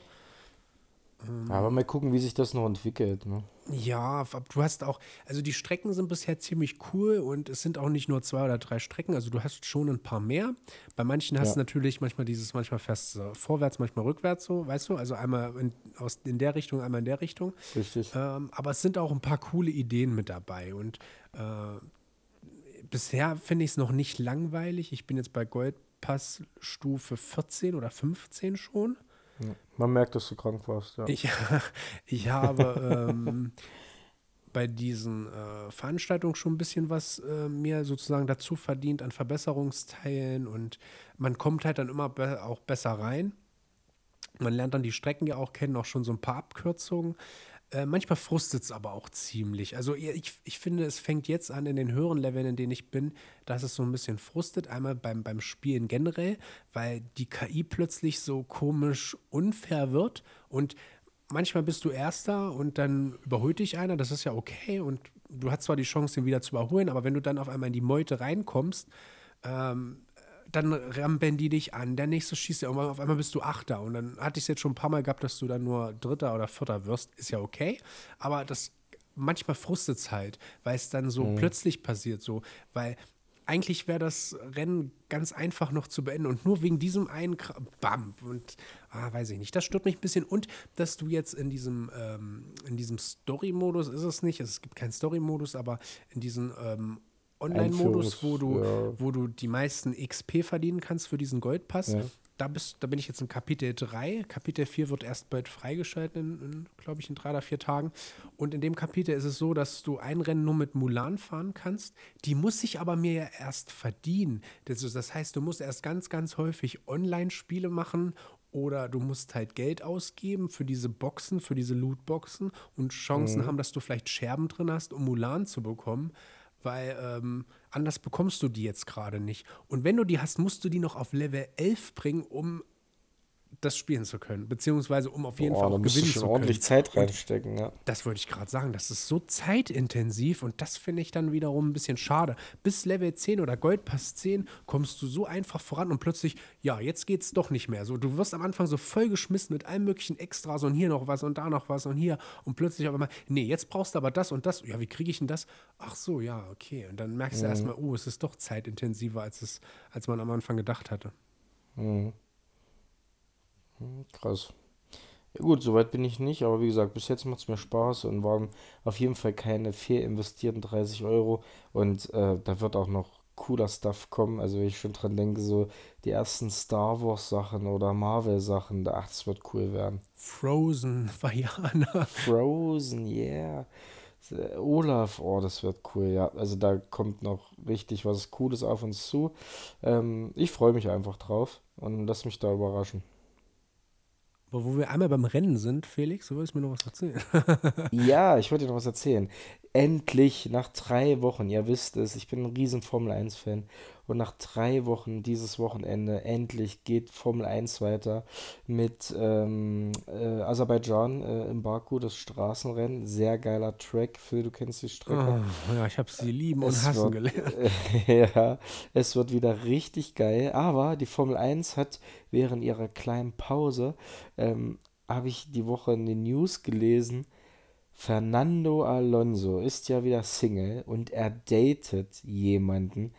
Speaker 2: Aber mal gucken, wie sich das noch entwickelt. Ne?
Speaker 1: Ja, du hast auch, also die Strecken sind bisher ziemlich cool und es sind auch nicht nur zwei oder drei Strecken, also du hast schon ein paar mehr. Bei manchen hast
Speaker 2: Ja.
Speaker 1: du natürlich manchmal dieses, manchmal fährst du vorwärts, manchmal rückwärts so, weißt du, also einmal in, aus, in der Richtung, einmal in der Richtung.
Speaker 2: Richtig.
Speaker 1: Ähm, aber es sind auch ein paar coole Ideen mit dabei und äh, bisher finde ich es noch nicht langweilig. Ich bin jetzt bei Goldpass Stufe 14 oder 15 schon.
Speaker 2: Man merkt, dass du krank warst. Ja.
Speaker 1: Ich, ich habe ähm, bei diesen äh, Veranstaltungen schon ein bisschen was äh, mir sozusagen dazu verdient an Verbesserungsteilen und man kommt halt dann immer be auch besser rein. Man lernt dann die Strecken ja auch kennen, auch schon so ein paar Abkürzungen. Äh, manchmal frustet es aber auch ziemlich. Also ich, ich finde, es fängt jetzt an in den höheren Leveln, in denen ich bin, dass es so ein bisschen frustet. Einmal beim, beim Spielen generell, weil die KI plötzlich so komisch unfair wird und manchmal bist du Erster und dann überholt dich einer, das ist ja okay und du hast zwar die Chance, ihn wieder zu überholen, aber wenn du dann auf einmal in die Meute reinkommst, ähm, dann rampen die dich an, der nächste schießt ja irgendwann, auf einmal bist du Achter. Und dann hatte ich es jetzt schon ein paar Mal gehabt, dass du dann nur Dritter oder Vierter wirst, ist ja okay, aber das manchmal frustet es halt, weil es dann so plötzlich passiert, so, weil eigentlich wäre das Rennen ganz einfach noch zu beenden. Und nur wegen diesem einen Kra Bam und ah, weiß ich nicht. Das stört mich ein bisschen. Und dass du jetzt in diesem ähm, in diesem Story-Modus ist es nicht. Es gibt keinen Story-Modus, aber in diesem ähm, Online-Modus, wo du
Speaker 2: ja.
Speaker 1: wo du die meisten XP verdienen kannst für diesen Goldpass.
Speaker 2: Ja.
Speaker 1: Da, bist, da bin ich jetzt in Kapitel 3. Kapitel 4 wird erst bald freigeschaltet, in, in glaube ich, in drei oder vier Tagen. Und in dem Kapitel ist es so, dass du ein Rennen nur mit Mulan fahren kannst. Die muss sich aber mir ja erst verdienen. Das, das heißt, du musst erst ganz, ganz häufig Online-Spiele machen oder du musst halt Geld ausgeben für diese Boxen, für diese Lootboxen und Chancen haben, dass du vielleicht Scherben drin hast, um Mulan zu bekommen weil ähm, anders bekommst du die jetzt gerade nicht. Und wenn du die hast, musst du die noch auf Level 11 bringen, um das spielen zu können, beziehungsweise um auf jeden
Speaker 2: Boah,
Speaker 1: Fall auch gewinnen zu
Speaker 2: ordentlich
Speaker 1: können.
Speaker 2: Zeit
Speaker 1: Und
Speaker 2: reinstecken. Ja.
Speaker 1: das wollte ich gerade sagen, das ist so zeitintensiv und das finde ich dann wiederum ein bisschen schade. Bis Level 10 oder Goldpass 10 kommst du so einfach voran und plötzlich, ja, jetzt geht's doch nicht mehr. So, du wirst am Anfang so vollgeschmissen mit allem möglichen Extras und hier noch was und da noch was und hier und plötzlich auf einmal, nee, jetzt brauchst du aber das und das. Ja, wie kriege ich denn das? Ach so, ja, okay. Und dann merkst du erstmal, oh, es ist doch zeitintensiver, als, es, als man am Anfang gedacht hatte.
Speaker 2: Mhm. Hm, Krass. Ja gut, soweit bin ich nicht, aber wie gesagt, bis jetzt macht es mir Spaß und waren auf jeden Fall keine fehl investierten 30 Euro und äh, da wird auch noch cooler Stuff kommen. Also wenn ich schon dran denke, so die ersten Star Wars Sachen oder Marvel Sachen, ach, das wird cool werden.
Speaker 1: Frozen, Vajana.
Speaker 2: Frozen, yeah. Äh, Olaf, oh, das wird cool, ja. Also da kommt noch richtig was Cooles auf uns zu. Ähm, ich freue mich einfach drauf und lass mich da überraschen.
Speaker 1: Aber wo wir einmal beim Rennen sind, Felix, du wolltest mir noch was erzählen.
Speaker 2: Ja, ich wollte dir noch was erzählen. Endlich, nach drei Wochen, ihr wisst es, ich bin ein riesen Formel 1-Fan. Und nach drei Wochen dieses Wochenende, endlich geht Formel 1 weiter mit ähm, äh, Aserbaidschan äh, im Baku, das Straßenrennen. Sehr geiler Track. Phil, du kennst die Strecke.
Speaker 1: Oh, ja, ich habe sie lieben und
Speaker 2: Es
Speaker 1: hassen
Speaker 2: wird,
Speaker 1: gelernt.
Speaker 2: ja, es wird wieder richtig geil. Aber die Formel 1 hat während ihrer kleinen Pause, ähm, habe ich die Woche in den News gelesen, Fernando Alonso ist ja wieder Single und er datet jemanden.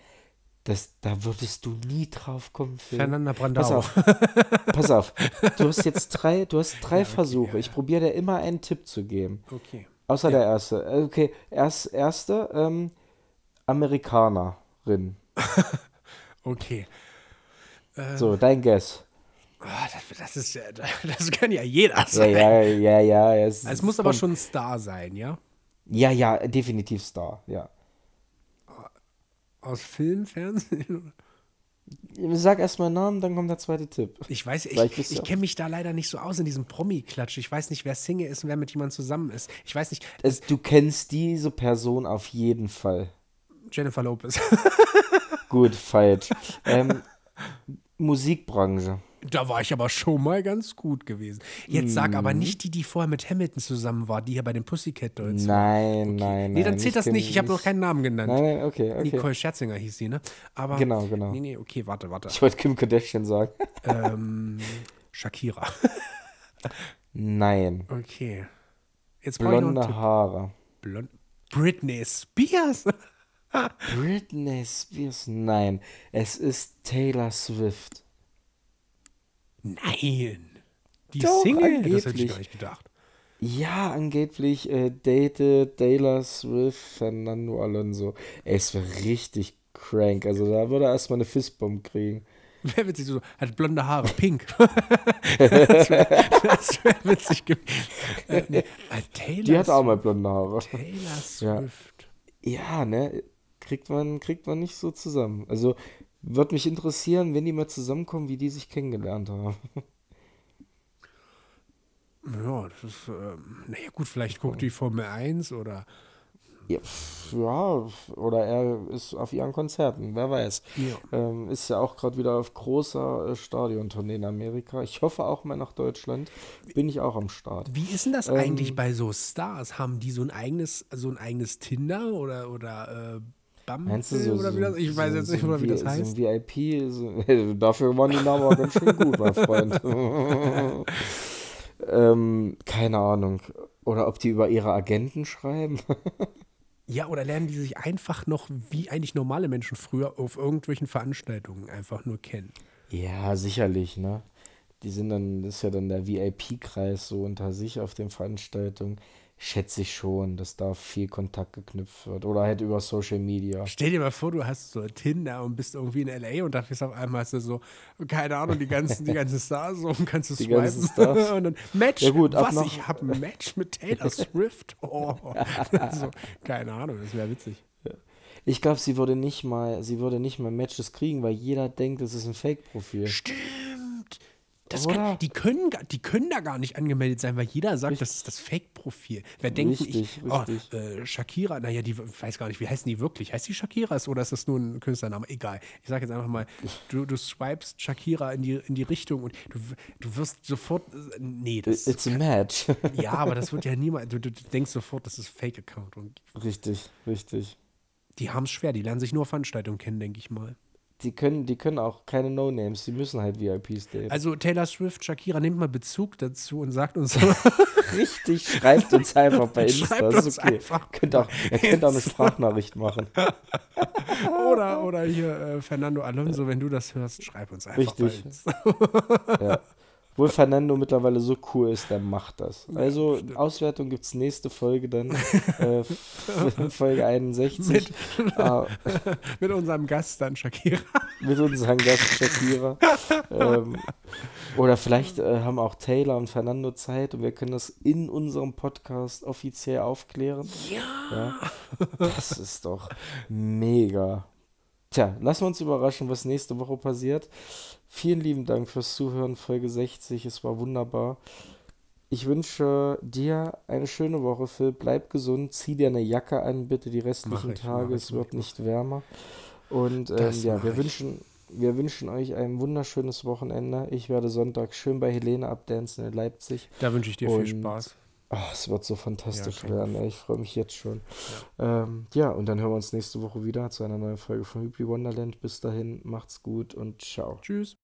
Speaker 2: Das, da würdest du nie drauf kommen, Phil.
Speaker 1: Fernanda Brandau.
Speaker 2: Pass auf, pass auf. Du hast jetzt drei, du hast drei
Speaker 1: Ja, okay,
Speaker 2: Versuche.
Speaker 1: ja,
Speaker 2: Ich probiere dir immer einen Tipp zu geben.
Speaker 1: Okay.
Speaker 2: Außer der erste. Äh, Okay, erst, erste, ähm, Amerikanerin.
Speaker 1: Okay.
Speaker 2: So, dein Guess.
Speaker 1: Ah, das, das ist ja, das kann ja jeder
Speaker 2: Ja,
Speaker 1: sein.
Speaker 2: ja, ja, ja. Es,
Speaker 1: Also es muss aber schon ein Star sein, ja?
Speaker 2: Ja, ja, definitiv Star, ja.
Speaker 1: Aus Film, Fernsehen?
Speaker 2: Sag erstmal Namen, dann kommt der zweite Tipp.
Speaker 1: Ich weiß, ich, ich kenne mich da leider nicht so aus in diesem Promi-Klatsch. Ich weiß nicht, wer Single ist und wer mit jemandem zusammen ist. Ich weiß nicht,
Speaker 2: Es, du kennst diese Person auf jeden Fall.
Speaker 1: Jennifer Lopez.
Speaker 2: Gut, falsch. ähm, Musikbranche.
Speaker 1: Da war ich aber schon mal ganz gut gewesen. Jetzt sag aber
Speaker 2: Mhm.
Speaker 1: nicht die, die vorher mit Hamilton zusammen war, die hier bei den Pussycat Dolls.
Speaker 2: Nein, nein,
Speaker 1: Nee, dann
Speaker 2: nein,
Speaker 1: zählt das nicht. Ich habe noch keinen Namen genannt.
Speaker 2: Nein, nein, okay, okay.
Speaker 1: Nicole Scherzinger hieß sie, ne? Aber
Speaker 2: Genau, genau.
Speaker 1: Nee, nee, okay, warte, warte.
Speaker 2: Ich wollte Kim Kardashian sagen.
Speaker 1: ähm, Shakira.
Speaker 2: Nein.
Speaker 1: Okay. Jetzt
Speaker 2: Blonde. Haare.
Speaker 1: Blond. Britney Spears.
Speaker 2: Britney Spears. Nein. Es ist Taylor Swift.
Speaker 1: Nein. Die
Speaker 2: Doch,
Speaker 1: Single? Das hätte ich
Speaker 2: angeblich.
Speaker 1: gar nicht gedacht.
Speaker 2: Ja, angeblich äh, datet Taylor Swift Fernando Alonso. Ey, es wäre richtig crank. Also da würde er erstmal eine Fistbomb kriegen.
Speaker 1: Wer witzig so, hat blonde Haare, pink. das wäre wär witzig gewesen. Äh, nee, äh, Taylor,
Speaker 2: Die hat auch mal blonde Haare.
Speaker 1: Taylor
Speaker 2: Ja.
Speaker 1: Swift.
Speaker 2: Ja, ne? Kriegt man, kriegt man nicht so zusammen. Also würde mich interessieren, wenn die mal zusammenkommen, wie die sich kennengelernt haben.
Speaker 1: Ja, das ist, ähm, naja gut, vielleicht guckt die Formel 1 oder
Speaker 2: Ja, ja, oder er ist auf ihren Konzerten, wer weiß.
Speaker 1: Ja.
Speaker 2: Ähm, ist ja auch gerade wieder auf großer äh, Stadiontournee in Amerika. Ich hoffe auch mal nach Deutschland. Bin ich auch am Start.
Speaker 1: Wie ist denn das
Speaker 2: Ähm,
Speaker 1: eigentlich bei so Stars? Haben die so ein eigenes, so ein eigenes Tinder oder, oder äh, Bumble
Speaker 2: Meinst du so,
Speaker 1: oder
Speaker 2: so,
Speaker 1: wie das? Ich weiß
Speaker 2: so,
Speaker 1: jetzt
Speaker 2: so
Speaker 1: nicht mehr, wie das heißt.
Speaker 2: So ein VIP, so, dafür waren die Namen auch ganz schön gut, mein Freund. ähm, keine Ahnung. Oder ob die über ihre Agenten schreiben.
Speaker 1: Ja, oder lernen die sich einfach noch, wie eigentlich normale Menschen früher, auf irgendwelchen Veranstaltungen einfach nur kennen?
Speaker 2: Ja, sicherlich, ne? Die sind dann, das ist ja dann der VIP-Kreis so unter sich auf den Veranstaltungen. Schätze ich schon, dass da viel Kontakt geknüpft wird. Oder halt über Social Media.
Speaker 1: Stell dir mal vor, du hast so Tinder und bist irgendwie in L.A. und dafür ist auf einmal hast du so, keine Ahnung, die ganzen, die ganzen Stars so und kannst du
Speaker 2: Die
Speaker 1: swipen. und dann Match,
Speaker 2: Ja gut,
Speaker 1: was, ich habe ein Match mit Taylor Swift. Oh. so, keine Ahnung, das wäre witzig.
Speaker 2: Ich glaube, sie würde nicht mal, sie würde nicht mal Matches kriegen, weil jeder denkt, es ist ein Fake-Profil.
Speaker 1: Stimmt. Kann, die, können, die können da gar nicht angemeldet sein, weil jeder sagt, das ist das Fake-Profil. Wer denkt, ich,
Speaker 2: Richtig,
Speaker 1: oh,
Speaker 2: richtig.
Speaker 1: äh, Shakira, naja, die weiß gar nicht, wie heißen die wirklich? Heißt die Shakira oder ist das nur ein Künstlername? Egal. Ich sage jetzt einfach mal, du, du swipest Shakira in die, in die Richtung und du, du wirst sofort, äh, nee, das,
Speaker 2: It's a match.
Speaker 1: ja, aber das wird ja niemand, du, du denkst sofort, das ist Fake-Account
Speaker 2: richtig, richtig.
Speaker 1: die haben es schwer, die lernen sich nur Veranstaltungen kennen, denke ich mal.
Speaker 2: Die können, die können auch keine No-Names, die müssen halt VIPs daten.
Speaker 1: Also Taylor Swift, Shakira, nehmt mal Bezug dazu und sagt uns,
Speaker 2: Richtig, schreibt uns einfach bei Insta.
Speaker 1: Schreibt
Speaker 2: das
Speaker 1: uns
Speaker 2: ist okay.
Speaker 1: einfach
Speaker 2: Könnt auch, ihr könnt auch eine Sprachnachricht machen.
Speaker 1: Oder, oder hier äh, Fernando Alonso, wenn du das hörst, schreib uns einfach.
Speaker 2: Richtig.
Speaker 1: bei uns.
Speaker 2: Ja. Obwohl Fernando mittlerweile so cool ist, der macht das. Also Auswertung gibt es nächste Folge dann, äh, Folge 61.
Speaker 1: Mit-
Speaker 2: Ah,
Speaker 1: Mit unserem Gast dann, Shakira.
Speaker 2: mit unserem Gast Shakira. ähm, oder vielleicht äh, haben auch Taylor und Fernando Zeit und wir können das in unserem Podcast offiziell aufklären. Ja. Das ist doch mega. Tja, lassen wir uns überraschen, was nächste Woche passiert. Vielen lieben Dank fürs Zuhören, Folge 60. Es war wunderbar. Ich wünsche dir eine schöne Woche, Phil. Bleib gesund, zieh dir eine Jacke an, bitte die restlichen
Speaker 1: ich,
Speaker 2: Tage. es wird
Speaker 1: ich.
Speaker 2: nicht wärmer. Und ähm, ja, wir
Speaker 1: ich.
Speaker 2: wünschen, wir wünschen euch ein wunderschönes Wochenende. Ich werde Sonntag schön bei Helene abdancen in Leipzig.
Speaker 1: Da wünsche ich dir
Speaker 2: Und-
Speaker 1: viel Spaß.
Speaker 2: Oh, es wird so fantastisch
Speaker 1: Ja,
Speaker 2: werden. Ich freue mich jetzt schon. Ja. Ähm, ja, und dann hören wir uns nächste Woche wieder zu einer neuen Folge von Hübli Wonderland. Bis dahin, macht's gut und ciao.
Speaker 1: Tschüss.